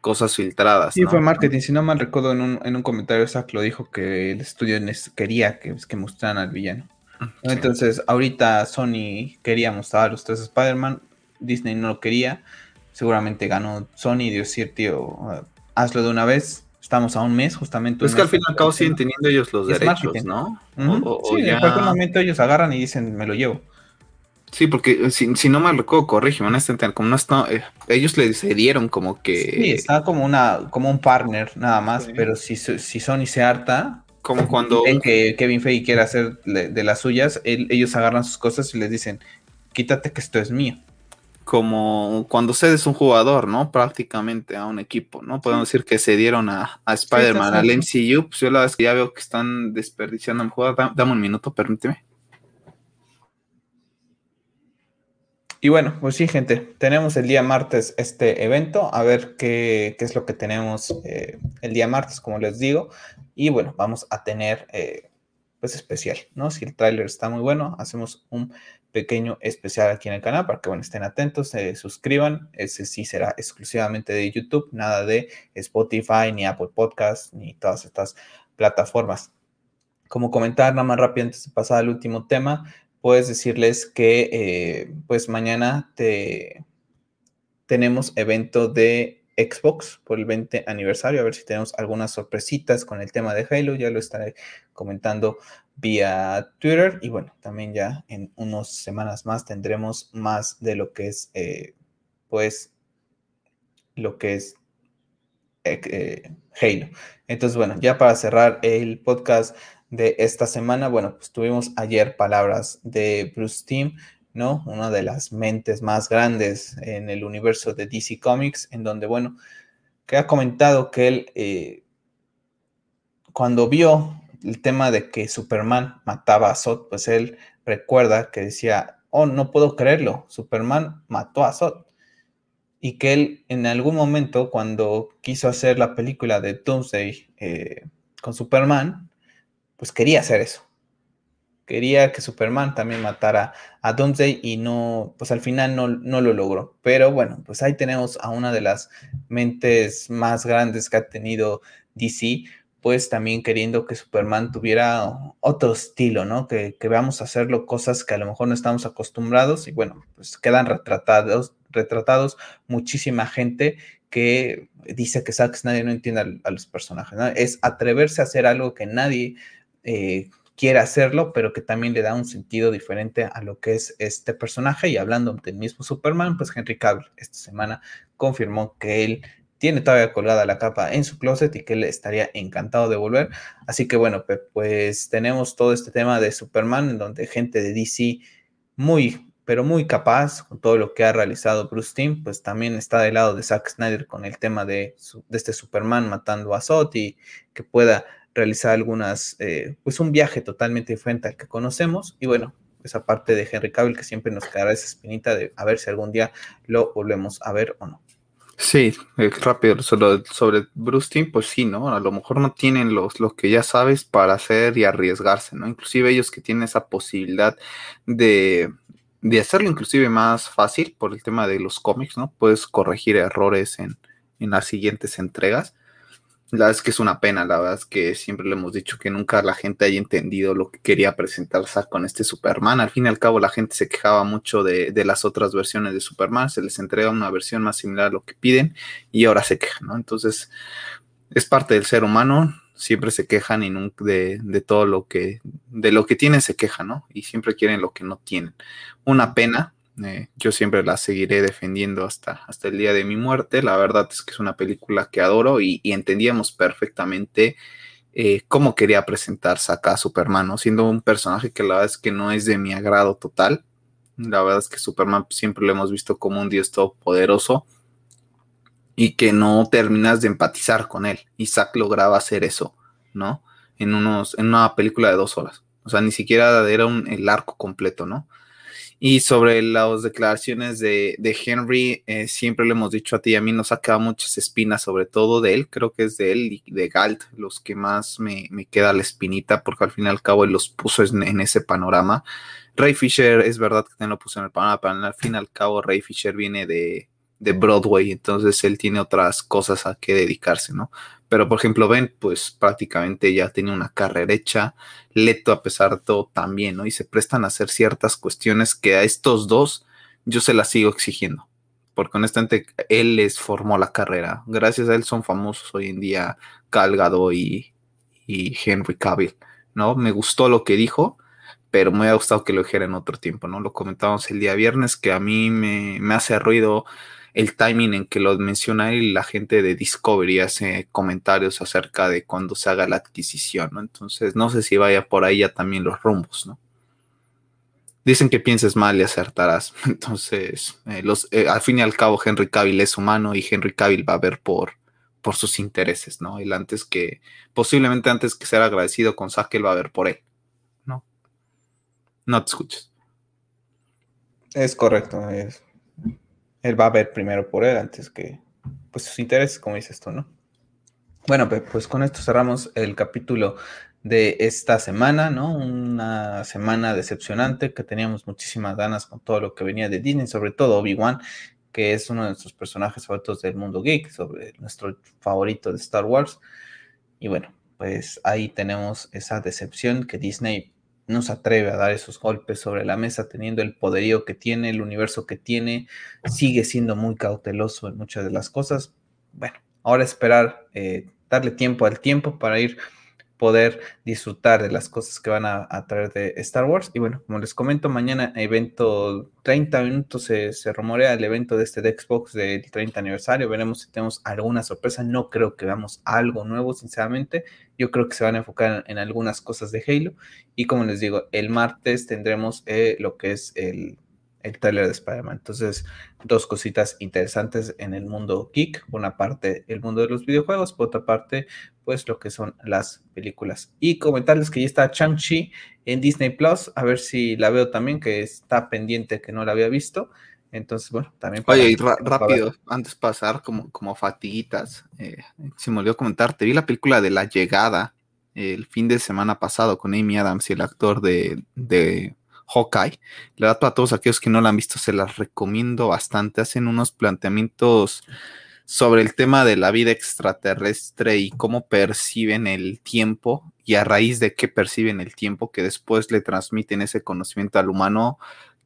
cosas filtradas. Sí, fue marketing. Si no mal recuerdo, en un, en un comentario Zach lo dijo que el estudio quería que, que mostraran al villano. Entonces, ahorita Sony quería mostrar a los tres Spider-Man, Disney no lo quería seguramente ganó Sony y dio decir, tío, hazlo de una vez. Estamos a un mes, justamente. Es que al fin y al cabo siguen teniendo ellos los derechos, ¿no? sí, en cualquier momento ellos agarran y dicen, me lo llevo. Sí, porque eh, si, no me recuerdo, corrígeme, honestamente, como no está, eh, ellos le cedieron como que... Sí, está como una, como un partner nada más, pero si, si Sony se harta, como cuando... Que Kevin Feige quiere hacer de, las suyas, ellos agarran sus cosas y les dicen, quítate que esto es mío como cuando cedes un jugador, ¿no? Prácticamente a un equipo, ¿no? Podemos decir que se dieron a, Spider-Man, al MCU, pues yo la verdad es que ya veo que están desperdiciando el jugador. Dame un minuto, permíteme. Y bueno, pues sí, gente, tenemos el día martes este evento, a ver qué, es lo que tenemos eh, el día martes, como les digo. Y bueno, vamos a tener, eh, pues especial, ¿no? Si el tráiler está muy bueno, hacemos un pequeño especial aquí en el canal para que bueno, estén atentos, se suscriban. Ese sí será exclusivamente de YouTube, nada de Spotify, ni Apple Podcast, ni todas estas plataformas. Como comentar nada más rápido antes de pasar al último tema, puedes decirles que eh, pues mañana te, tenemos evento de Xbox por el 20 aniversario, a ver si tenemos algunas sorpresitas con el tema de Halo, ya lo estaré comentando vía Twitter y bueno, también ya en unas semanas más tendremos más de lo que es eh, pues lo que es eh, Halo. Entonces bueno, ya para cerrar el podcast de esta semana, bueno, pues tuvimos ayer palabras de Bruce Timm, ¿no? Una de las mentes más grandes en el universo de DC Comics, en donde, bueno, que ha comentado que él, eh, cuando vio el tema de que Superman mataba a Zod, pues él recuerda que decía, oh, no puedo creerlo, Superman mató a Zod. Y que él en algún momento, cuando quiso hacer la película de Doomsday eh, con Superman, pues quería hacer eso. Quería que Superman también matara a Doomsday y no, pues al final no, no lo logró. Pero bueno, pues ahí tenemos a una de las mentes más grandes que ha tenido DC, pues también queriendo que Superman tuviera otro estilo, ¿no? Que, que, veamos hacerlo cosas que a lo mejor no estamos acostumbrados y bueno, pues quedan retratados, retratados muchísima gente que dice que Zack Snyder no entiende a, los personajes, ¿no? Es atreverse a hacer algo que nadie eh, quiere hacerlo, pero que también le da un sentido diferente a lo que es este personaje. Y hablando del mismo Superman, pues Henry Cavill esta semana confirmó que él tiene todavía colgada la capa en su closet y que él estaría encantado de volver. Así que bueno, pues tenemos todo este tema de Superman, en donde gente de DC muy, pero muy capaz con todo lo que ha realizado Bruce Timm, pues también está del lado de Zack Snyder con el tema de, de este Superman matando a Zod y que pueda realizar algunas, eh, pues un viaje totalmente diferente al que conocemos. Y bueno, esa parte de Henry Cavill que siempre nos quedará esa espinita de a ver si algún día lo volvemos a ver o no. Sí, eh, rápido, sobre, sobre Bruce Team, pues sí, ¿no? A lo mejor no tienen los, lo que ya sabes para hacer y arriesgarse, ¿no? Inclusive ellos que tienen esa posibilidad de, de hacerlo inclusive más fácil por el tema de los cómics, ¿no? Puedes corregir errores en, en las siguientes entregas. La verdad es que es una pena, la verdad es que siempre le hemos dicho que nunca la gente haya entendido lo que quería presentar Zack con este Superman. Al fin y al cabo, la gente se quejaba mucho de, las otras versiones de Superman, se les entrega una versión más similar a lo que piden y ahora se quejan, ¿no? Entonces, es parte del ser humano, siempre se quejan y nunca de, de todo lo que, de lo que tienen se quejan, ¿no? Y siempre quieren lo que no tienen. Una pena, eh, yo siempre la seguiré defendiendo hasta, hasta el día de mi muerte. La verdad es que es una película que adoro y, entendíamos perfectamente eh, cómo quería presentarse acá a Superman, siendo un personaje que la verdad es que no es de mi agrado total. La verdad es que Superman siempre lo hemos visto como un dios todopoderoso y que no terminas de empatizar con él. Isaac lograba hacer eso, ¿no? En, unos, en una película de dos horas. O sea, ni siquiera era un, el arco completo, ¿no? Y sobre las declaraciones de, Henry, eh, siempre le hemos dicho a ti, a mí nos quedado muchas espinas, sobre todo de él, creo que es de él y de Galt, los que más me, me queda la espinita, porque al fin y al cabo él los puso en, ese panorama. Ray Fisher, es verdad que también lo puso en el panorama, pero al fin y al cabo Ray Fisher viene de, de Broadway, entonces él tiene otras cosas a que dedicarse, ¿no? Pero por ejemplo, Ben, pues prácticamente ya tiene una carrera hecha, Leto a pesar de todo también, ¿no? Y se prestan a hacer ciertas cuestiones que a estos dos yo se las sigo exigiendo, porque honestamente él les formó la carrera, gracias a él son famosos hoy en día Calgado y, y Henry Cavill, ¿no? Me gustó lo que dijo, pero me ha gustado que lo dijera en otro tiempo, ¿no? Lo comentábamos el día viernes, que a mí me, me hace ruido el timing en que lo menciona y la gente de Discovery hace comentarios acerca de cuando se haga la adquisición, ¿no? Entonces, no sé si vaya por ahí ya también los rumbos, ¿no? Dicen que pienses mal y acertarás. Entonces, eh, los, eh, al fin y al cabo, Henry Cavill es humano y Henry Cavill va a ver por, por sus intereses, ¿no? Él antes que, posiblemente antes que ser agradecido con Zack, él va a ver por él, ¿no? No te escuches. Es correcto, es, él va a ver primero por él antes que pues sus intereses, como dices tú, ¿no? Bueno, pues con esto cerramos el capítulo de esta semana, ¿no? Una semana decepcionante que teníamos muchísimas ganas con todo lo que venía de Disney, sobre todo Obi-Wan, que es uno de nuestros personajes favoritos del mundo geek, sobre nuestro favorito de Star Wars. Y bueno, pues ahí tenemos esa decepción que Disney no se atreve a dar esos golpes sobre la mesa teniendo el poderío que tiene, el universo que tiene, sigue siendo muy cauteloso en muchas de las cosas. Bueno, ahora esperar, eh, darle tiempo al tiempo para ir poder disfrutar de las cosas que van a, traer de Star Wars. Y bueno, como les comento, mañana evento 30 minutos se, se, rumorea el evento de este de Xbox del 30 aniversario. Veremos si tenemos alguna sorpresa. No creo que veamos algo nuevo, sinceramente. Yo creo que se van a enfocar en, algunas cosas de Halo. Y como les digo, el martes tendremos eh, lo que es el el trailer de Spider-Man. Entonces, dos cositas interesantes en el mundo geek. Una parte, el mundo de los videojuegos, por otra parte, pues lo que son las películas. Y comentarles que ya está Chang-Chi en Disney Plus, a ver si la veo también, que está pendiente que no la había visto. Entonces, bueno, también. Oye, y rápido, antes de pasar como, como fatiguitas, eh, se me olvidó comentar, te vi la película de La Llegada el fin de semana pasado con Amy Adams y el actor de, de Hawkeye. La verdad, para todos aquellos que no la han visto, se las recomiendo bastante. Hacen unos planteamientos sobre el tema de la vida extraterrestre y cómo perciben el tiempo y a raíz de qué perciben el tiempo que después le transmiten ese conocimiento al humano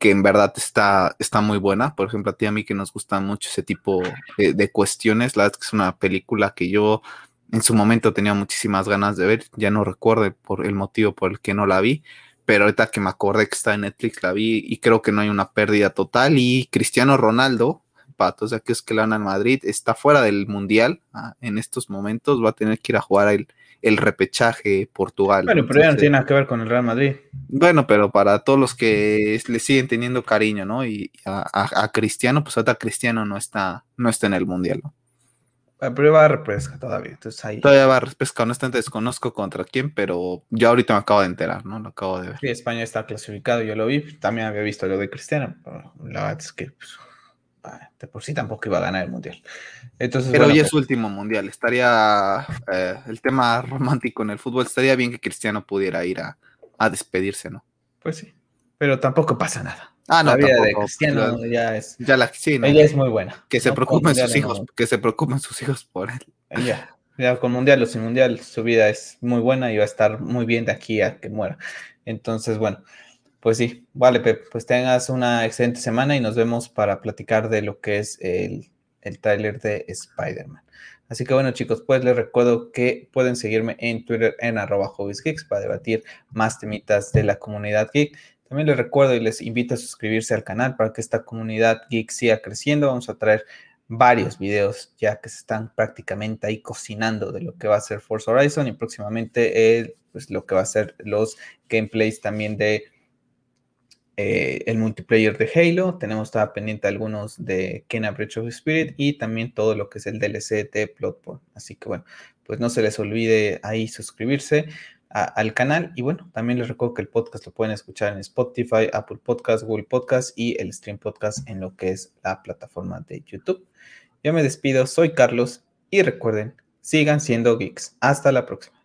que en verdad está, está muy buena. Por ejemplo, a ti a mí que nos gustan mucho ese tipo de, de cuestiones. La verdad es que es una película que yo en su momento tenía muchísimas ganas de ver. Ya no recuerdo por el motivo por el que no la vi pero ahorita que me acordé que está en Netflix la vi y creo que no hay una pérdida total. Y Cristiano Ronaldo, para todos aquellos que le van al Madrid, está fuera del Mundial ah, en estos momentos, va a tener que ir a jugar el, el repechaje Portugal. Bueno, pero ya no tiene nada que ver con el Real Madrid. Bueno, pero para todos los que le siguen teniendo cariño, ¿no? Y a, Cristiano, pues ahorita Cristiano no está, no está en el Mundial, ¿no? Pero va a repesca todavía. Entonces ahí... Todavía va a repesca. Honestamente desconozco contra quién, pero yo ahorita me acabo de enterar, ¿no? Lo acabo de ver. Sí, España está clasificado, yo lo vi. También había visto lo de Cristiano. la verdad es que pues, de por sí tampoco iba a ganar el mundial. Entonces, pero hoy es su último mundial. Estaría eh, el tema romántico en el fútbol. Estaría bien que Cristiano pudiera ir a, a despedirse, ¿no? Pues sí. Pero tampoco pasa nada. Ah, no, la vida de Cristiano ya es. Ya la, Ella es muy buena. Que se preocupen sus hijos, que se preocupen sus hijos por él. Ya, ya con mundial o sin mundial, su vida es muy buena y va a estar muy bien de aquí a que muera. Entonces, bueno, pues sí, vale, Pep, pues tengas una excelente semana y nos vemos para platicar de lo que es el, el tráiler de Spider-Man. Así que bueno, chicos, pues les recuerdo que pueden seguirme en Twitter en arroba Geeks para debatir más temitas de la comunidad geek. También les recuerdo y les invito a suscribirse al canal para que esta comunidad geek siga creciendo. Vamos a traer varios videos ya que se están prácticamente ahí cocinando de lo que va a ser Forza Horizon y próximamente pues, lo que va a ser los gameplays también de eh, el multiplayer de Halo. Tenemos todavía pendiente algunos de Kena Breach of Spirit y también todo lo que es el DLC de Plotpoint. Así que bueno, pues no se les olvide ahí suscribirse al canal. Y bueno, también les recuerdo que el podcast lo pueden escuchar en Spotify, Apple Podcast, Google Podcast y el Stream Podcast en lo que es la plataforma de YouTube. Yo me despido, soy Carlos y recuerden, sigan siendo geeks. Hasta la próxima.